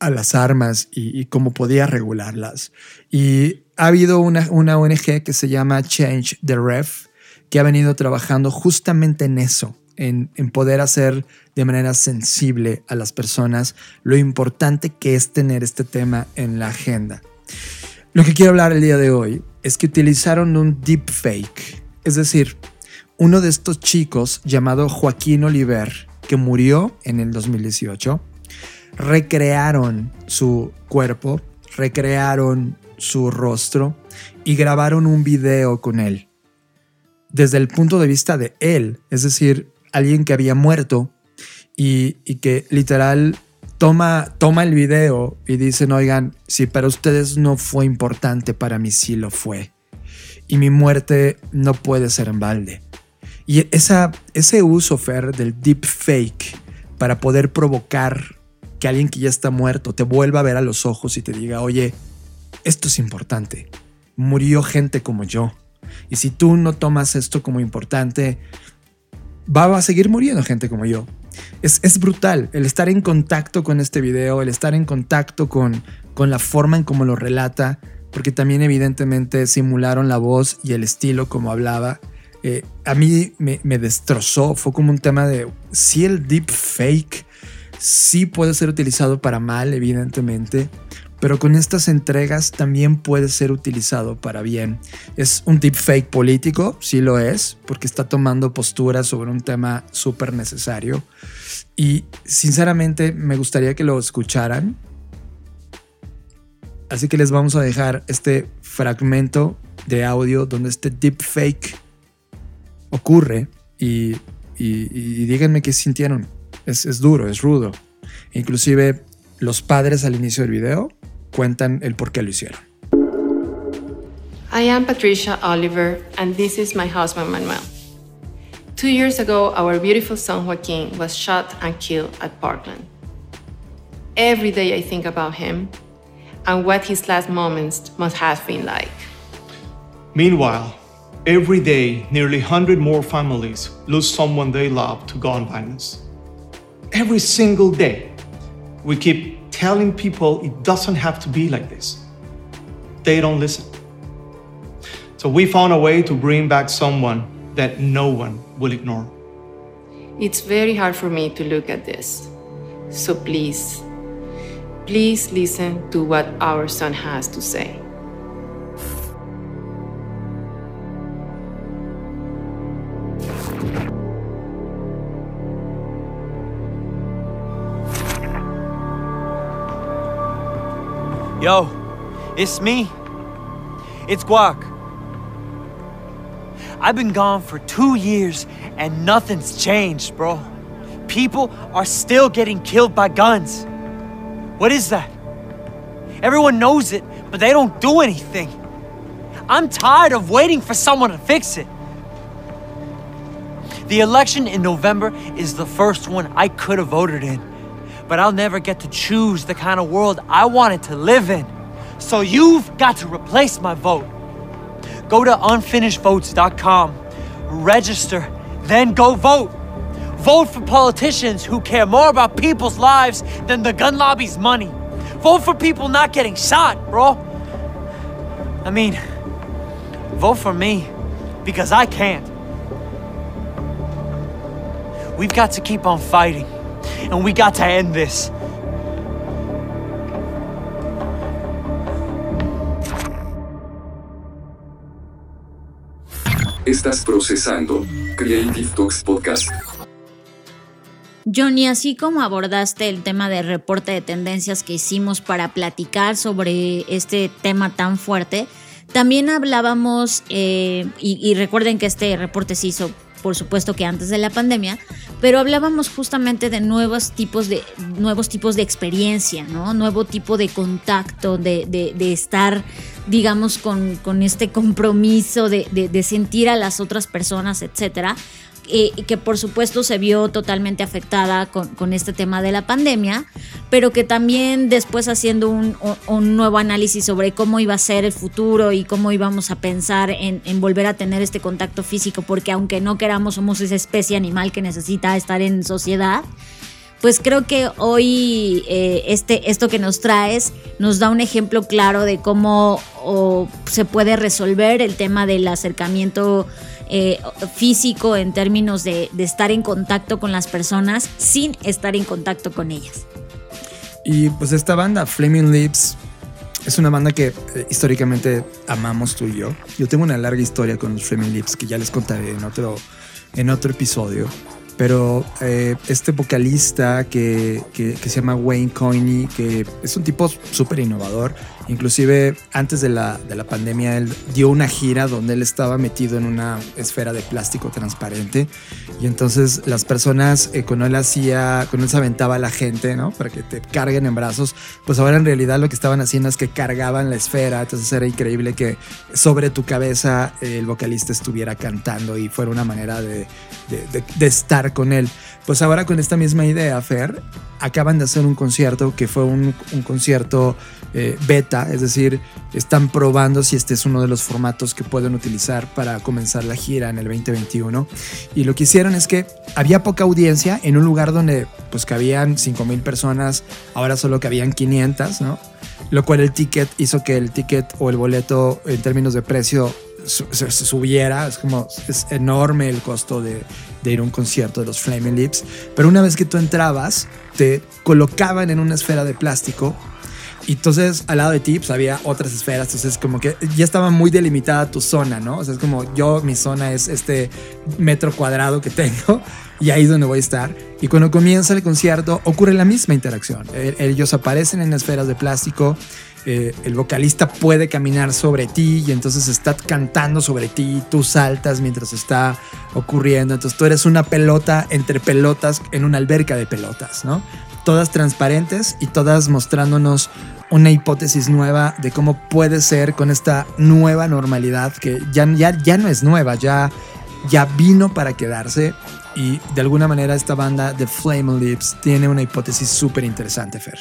a las armas y, cómo podía regularlas. Y ha habido una, una ONG que se llama Change the Ref, que ha venido trabajando justamente en eso, en, poder hacer de manera sensible a las personas lo importante que es tener este tema en la agenda. Lo que quiero hablar el día de hoy es que utilizaron un deepfake, es decir, uno de estos chicos llamado Joaquín Oliver, que murió en el 2018, recrearon su cuerpo, recrearon su rostro y grabaron un video con él. Desde el punto de vista de él, es decir, alguien que había muerto y, que literal toma, toma el video y dicen, oigan, si para ustedes no fue importante, para mí sí lo fue. Y mi muerte no puede ser en balde. Y ese uso, Fer, del deep fake para poder provocar que alguien que ya está muerto te vuelva a ver a los ojos y te diga, oye, esto es importante. Murió gente como yo. Y si tú no tomas esto como importante, va a seguir muriendo gente como yo. Es, es, brutal el estar en contacto con este video, el estar en contacto con, con la forma en cómo lo relata, porque también evidentemente simularon la voz y el estilo como hablaba. Eh, a mí me, me, destrozó, fue como un tema de si el deep fake sí puede ser utilizado para mal, evidentemente, pero con estas entregas también puede ser utilizado para bien. Es un deepfake político, sí lo es, porque está tomando postura sobre un tema súper necesario. Y sinceramente me gustaría que lo escucharan. Así que les vamos a dejar este fragmento de audio donde este deepfake ocurre y, y, y díganme qué sintieron. Es, es duro, es rudo. Inclusive los padres al inicio del video cuentan el por qué lo hicieron. I am Patricia Oliver, and this is my husband Manuel. Two years ago, our beautiful son Joaquin was shot and killed at Parkland. Every day I think about him and what his last moments must have been like. Meanwhile, every day, nearly 100 more families lose someone they love to gun violence. Every single day, we keep telling people it doesn't have to be like this. They don't listen. So we found a way to bring back someone that no one will ignore. It's very hard for me to look at this. So please, please listen to what our son has to say. Yo, it's me. It's Guac. I've been gone for two years and nothing's changed, bro. People are still getting killed by guns. What is that? Everyone knows it, but they don't do anything. I'm tired of waiting for someone to fix it. The election in November is the first one I could have voted in but I'll never get to choose the kind of world I wanted to live in. So you've got to replace my vote. Go to unfinishedvotes.com, register, then go vote. Vote for politicians who care more about people's lives than the gun lobby's money. Vote for people not getting shot, bro. I mean, vote for me because I can't. We've got to keep on fighting and we got to end this. Estás procesando Creative Talks Podcast. Johnny, así como abordaste el tema de reporte de tendencias que hicimos para platicar sobre este tema tan fuerte, también hablábamos, eh, y, y, recuerden que este reporte se hizo por supuesto que antes de la pandemia, pero hablábamos justamente de nuevos tipos de, nuevos tipos de experiencia, ¿no? Nuevo tipo de contacto, de, de, estar, digamos, con, con este compromiso de, de, sentir a las otras personas, etcétera. Eh, que por supuesto se vio totalmente afectada con, este tema de la pandemia, pero que también después haciendo un, nuevo análisis sobre cómo iba a ser el futuro y cómo íbamos a pensar en, volver a tener este contacto físico, porque aunque no queramos, somos esa especie animal que necesita estar en sociedad. Pues creo que hoy eh, este, esto que nos traes nos da un ejemplo claro de cómo se puede resolver el tema del acercamiento eh, físico en términos de, estar en contacto con las personas sin estar en contacto con ellas. Y pues esta banda, Flaming Lips, es una banda que eh, históricamente amamos tú y yo. Yo tengo una larga historia con los Flaming Lips que ya les contaré en otro, en otro episodio. Pero eh, este vocalista que, que, se llama Wayne Coyne, que es un tipo súper innovador, inclusive antes de la, de la pandemia él dio una gira donde él estaba metido en una esfera de plástico transparente y entonces las personas eh, cuando él hacía, cuando él se aventaba a la gente, ¿no? Para que te carguen en brazos, pues ahora en realidad lo que estaban haciendo es que cargaban la esfera, entonces era increíble que sobre tu cabeza el vocalista estuviera cantando y fuera una manera de, de estar con él. Pues ahora con esta misma idea, Fer, acaban de hacer un concierto que fue un, concierto eh, beta, es decir, están probando si este es uno de los formatos que pueden utilizar para comenzar la gira en el 2021. Y lo que hicieron es que había poca audiencia en un lugar donde pues cabían 5 personas, ahora solo cabían 500, ¿no? Lo cual el ticket hizo que el ticket o el boleto en términos de precio se, subiera. Es como, es enorme el costo de, ir a un concierto de los Flaming Lips. Pero una vez que tú entrabas, te colocaban en una esfera de plástico. Y entonces al lado de ti pues, había otras esferas, entonces como que ya estaba muy delimitada tu zona, ¿no? O sea, es como yo, mi zona es este metro cuadrado que tengo (laughs) y ahí es donde voy a estar. Y cuando comienza el concierto ocurre la misma interacción. Ellos aparecen en esferas de plástico, eh, el vocalista puede caminar sobre ti y entonces está cantando sobre ti, tú saltas mientras está ocurriendo, entonces tú eres una pelota entre pelotas en una alberca de pelotas, ¿no? Todas transparentes y todas mostrándonos una hipótesis nueva de cómo puede ser con esta nueva normalidad que ya, ya, ya no es nueva, ya, ya vino para quedarse y de alguna manera esta banda The Flame Lips tiene una hipótesis súper interesante, Fer.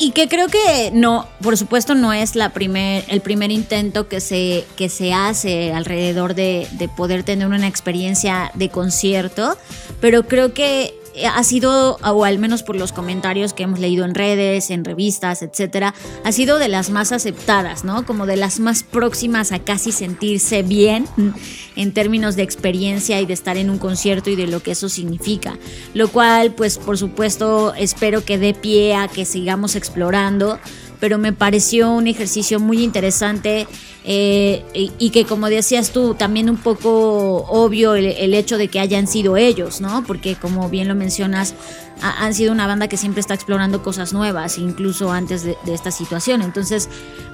Y que creo que no, por supuesto, no es la primer, el primer intento que se, que se hace alrededor de, poder tener una experiencia de concierto, pero creo que ha sido, o al menos por los comentarios que hemos leído en redes, en revistas, etcétera, ha sido de las más aceptadas, ¿no? Como de las más próximas a casi sentirse bien (laughs) en términos de experiencia y de estar en un concierto y de lo que eso significa. Lo cual, pues, por supuesto, espero que dé pie a que sigamos explorando pero me pareció un ejercicio muy interesante eh, y, que como decías tú, también un poco obvio el, hecho de que hayan sido ellos, ¿no? Porque como bien lo mencionas, han sido una banda que siempre está explorando cosas nuevas, incluso antes de, esta situación. Entonces,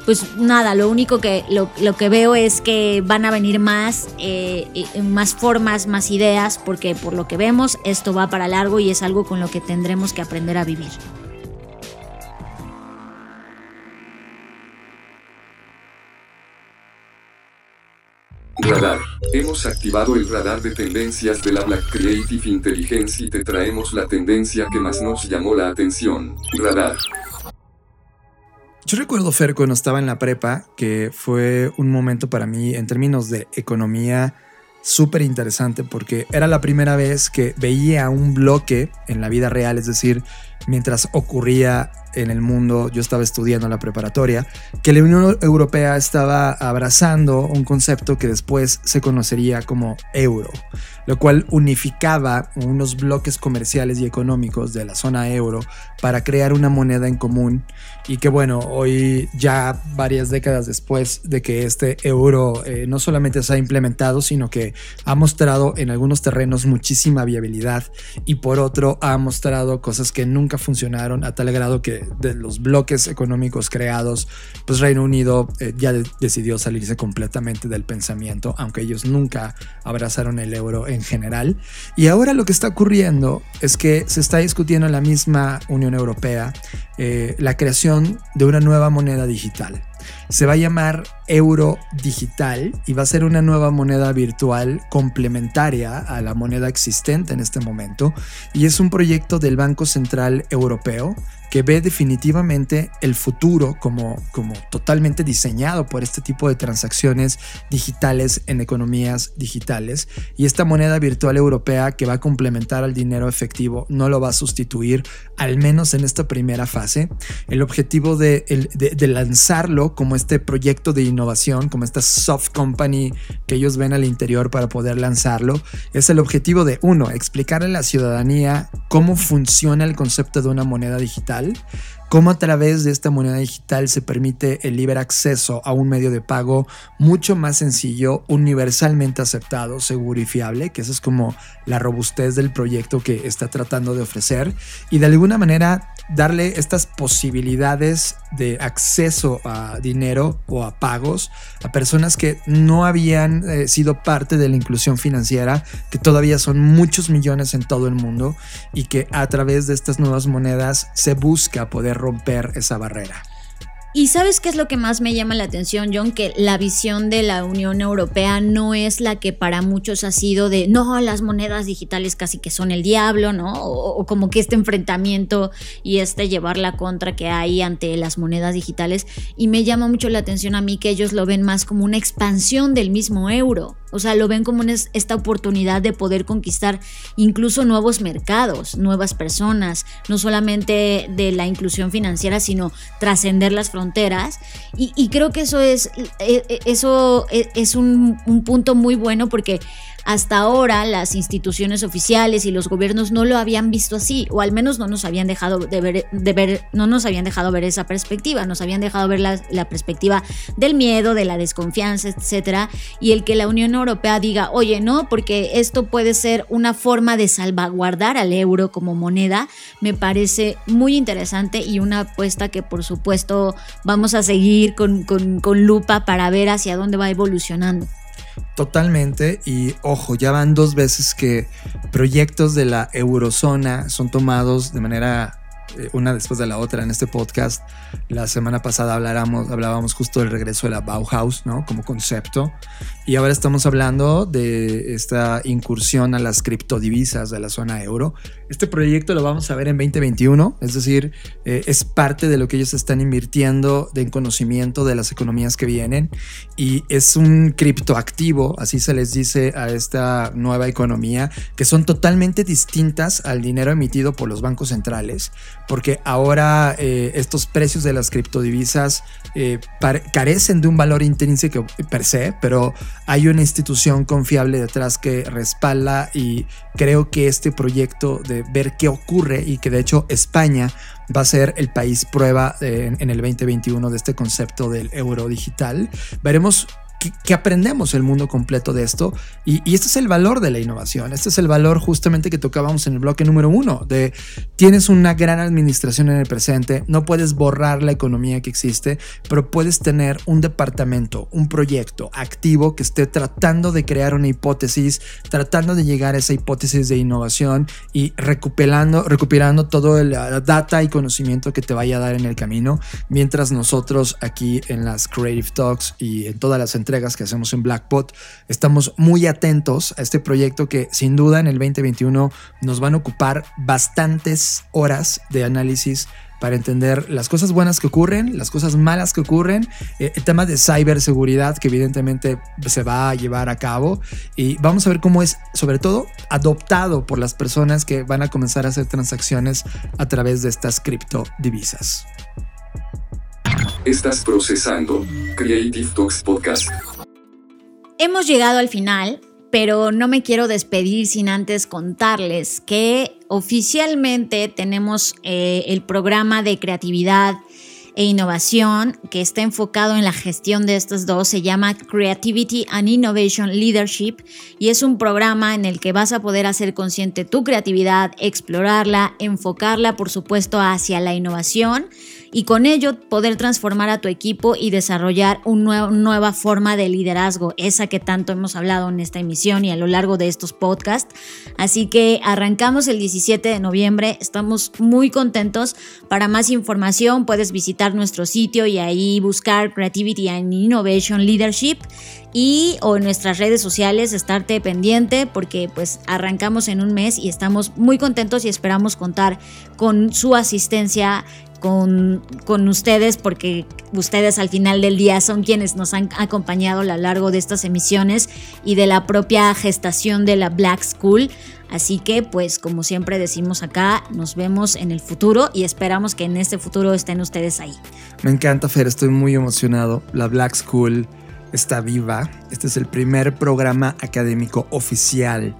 pues nada, lo único que, lo, que veo es que van a venir más, eh, más formas, más ideas, porque por lo que vemos, esto va para largo y es algo con lo que tendremos que aprender a vivir. Radar. Hemos activado el radar de tendencias de la Black Creative Intelligence y te traemos la tendencia que más nos llamó la atención. Radar. Yo recuerdo, Fer, cuando estaba en la prepa, que fue un momento para mí en términos de economía súper interesante porque era la primera vez que veía un bloque en la vida real, es decir, mientras ocurría en el mundo, yo estaba estudiando la preparatoria, que la Unión Europea estaba abrazando un concepto que después se conocería como euro, lo cual unificaba unos bloques comerciales y económicos de la zona euro para crear una moneda en común y que bueno, hoy ya varias décadas después de que este euro eh, no solamente se ha implementado, sino que ha mostrado en algunos terrenos muchísima viabilidad y por otro ha mostrado cosas que nunca funcionaron a tal grado que de los bloques económicos creados, pues Reino Unido eh, ya decidió salirse completamente del pensamiento, aunque ellos nunca abrazaron el euro en general. Y ahora lo que está ocurriendo es que se está discutiendo en la misma Unión Europea eh, la creación de una nueva moneda digital. Se va a llamar euro digital y va a ser una nueva moneda virtual complementaria a la moneda existente en este momento. Y es un proyecto del Banco Central Europeo que ve definitivamente el futuro como, como totalmente diseñado por este tipo de transacciones digitales en economías digitales. Y esta moneda virtual europea que va a complementar al dinero efectivo no lo va a sustituir, al menos en esta primera fase. El objetivo de, de lanzarlo como este proyecto de innovación, como esta soft company que ellos ven al interior para poder lanzarlo, es el objetivo de, uno, explicarle a la ciudadanía cómo funciona el concepto de una moneda digital cómo a través de esta moneda digital se permite el libre acceso a un medio de pago mucho más sencillo, universalmente aceptado, seguro y fiable, que esa es como la robustez del proyecto que está tratando de ofrecer. Y de alguna manera darle estas posibilidades de acceso a dinero o a pagos a personas que no habían eh, sido parte de la inclusión financiera, que todavía son muchos millones en todo el mundo y que a través de estas nuevas monedas se busca poder romper esa barrera. Y sabes qué es lo que más me llama la atención, John, que la visión de la Unión Europea no es la que para muchos ha sido de, no, las monedas digitales casi que son el diablo, ¿no? O, como que este enfrentamiento y este llevar la contra que hay ante las monedas digitales. Y me llama mucho la atención a mí que ellos lo ven más como una expansión del mismo euro. O sea, lo ven como esta oportunidad de poder conquistar incluso nuevos mercados, nuevas personas, no solamente de la inclusión financiera, sino trascender las fronteras. Y, creo que eso es, e, e, eso e, es un, un punto muy bueno porque hasta ahora las instituciones oficiales y los gobiernos no lo habían visto así, o al menos no nos habían dejado de ver, de ver no nos habían dejado ver esa perspectiva, nos habían dejado ver la, la perspectiva del miedo, de la desconfianza, etcétera, y el que la Unión Europea diga, oye, no, porque esto puede ser una forma de salvaguardar al euro como moneda, me parece muy interesante y una apuesta que por supuesto vamos a seguir con, con, con lupa para ver hacia dónde va evolucionando. Totalmente. Y ojo, ya van dos veces que proyectos de la eurozona son tomados de manera eh, una después de la otra en este podcast. La semana pasada hablábamos, justo del regreso de la Bauhaus, ¿no? Como concepto. Y ahora estamos hablando de esta incursión a las criptodivisas de la zona euro. Este proyecto lo vamos a ver en 2021, es decir, eh, es parte de lo que ellos están invirtiendo en conocimiento de las economías que vienen y es un criptoactivo, así se les dice a esta nueva economía, que son totalmente distintas al dinero emitido por los bancos centrales, porque ahora eh, estos precios de las criptodivisas eh, carecen de un valor intrínseco per se, pero hay una institución confiable detrás que respalda y creo que este proyecto de ver qué ocurre y que de hecho España va a ser el país prueba en, en el 2021 de este concepto del euro digital. Veremos que, aprendemos el mundo completo de esto. Y, y, este es el valor de la innovación. Este es el valor justamente que tocábamos en el bloque número uno, de tienes una gran administración en el presente, no puedes borrar la economía que existe, pero puedes tener un departamento, un proyecto activo que esté tratando de crear una hipótesis, tratando de llegar a esa hipótesis de innovación y recuperando, recuperando todo el data y conocimiento que te vaya a dar en el camino, mientras nosotros aquí en las Creative Talks y en todas las entregas que hacemos en Blackbot. Estamos muy atentos a este proyecto que sin duda en el 2021 nos van a ocupar bastantes horas de análisis para entender las cosas buenas que ocurren, las cosas malas que ocurren, eh, el tema de ciberseguridad que evidentemente se va a llevar a cabo y vamos a ver cómo es sobre todo adoptado por las personas que van a comenzar a hacer transacciones a través de estas criptodivisas. Estás procesando Creative Talks Podcast. Hemos llegado al final, pero no me quiero despedir sin antes contarles que oficialmente tenemos eh, el programa de creatividad e innovación que está enfocado en la gestión de estos dos. Se llama Creativity and Innovation Leadership y es un programa en el que vas a poder hacer consciente tu creatividad, explorarla, enfocarla por supuesto hacia la innovación y con ello poder transformar a tu equipo y desarrollar una nueva forma de liderazgo, esa que tanto hemos hablado en esta emisión y a lo largo de estos podcasts. Así que arrancamos el 17 de noviembre, estamos muy contentos. Para más información puedes visitar nuestro sitio y ahí buscar Creativity and Innovation Leadership y o en nuestras redes sociales estarte pendiente porque pues arrancamos en un mes y estamos muy contentos y esperamos contar con su asistencia con, ustedes porque ustedes al final del día son quienes nos han acompañado a lo largo de estas emisiones y de la propia gestación de la Black School. Así que pues como siempre decimos acá, nos vemos en el futuro y esperamos que en este futuro estén ustedes ahí. Me encanta Fer, estoy muy emocionado. La Black School está viva. Este es el primer programa académico oficial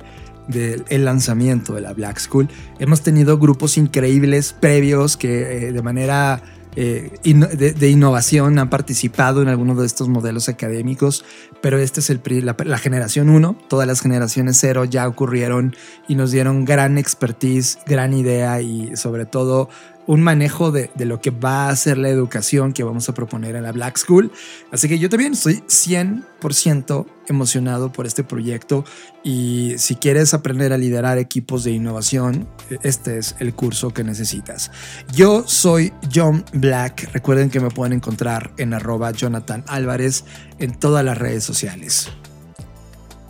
del lanzamiento de la Black School. Hemos tenido grupos increíbles previos que eh, de manera eh, de, innovación han participado en algunos de estos modelos académicos, pero este es el, la, la generación 1, todas las generaciones 0 ya ocurrieron y nos dieron gran expertise, gran idea y sobre todo un manejo de, lo que va a ser la educación que vamos a proponer en la Black School. Así que yo también estoy 100% emocionado por este proyecto y si quieres aprender a liderar equipos de innovación, este es el curso que necesitas. Yo soy John Black. Recuerden que me pueden encontrar en arroba Jonathan Álvarez en todas las redes sociales.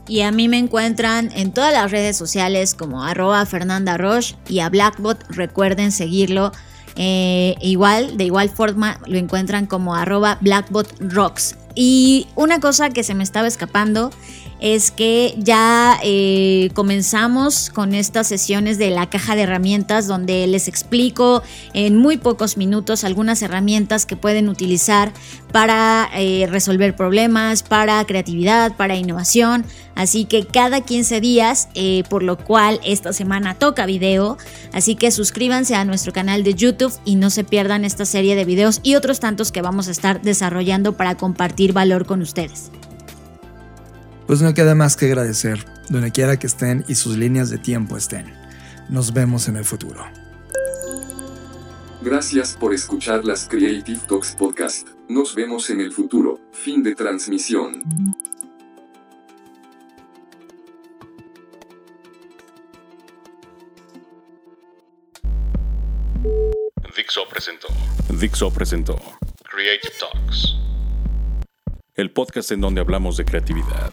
Y a mí me encuentran en todas las redes sociales como arroba Fernanda Roche y a Blackbot recuerden seguirlo. Eh, igual, de igual forma lo encuentran como arroba Blackbot Rocks. Y una cosa que se me estaba escapando es que ya eh, comenzamos con estas sesiones de la caja de herramientas donde les explico en muy pocos minutos algunas herramientas que pueden utilizar para eh, resolver problemas, para creatividad, para innovación. Así que cada 15 días, eh, por lo cual esta semana toca video. Así que suscríbanse a nuestro canal de YouTube y no se pierdan esta serie de videos y otros tantos que vamos a estar desarrollando para compartir valor con ustedes. Pues no queda más que agradecer, donde quiera que estén y sus líneas de tiempo estén. Nos vemos en el futuro. Gracias por escuchar las Creative Talks Podcast. Nos vemos en el futuro. Fin de transmisión. Dixo presentó Dixo presentó Creative Talks. el podcast en donde hablamos de creatividad,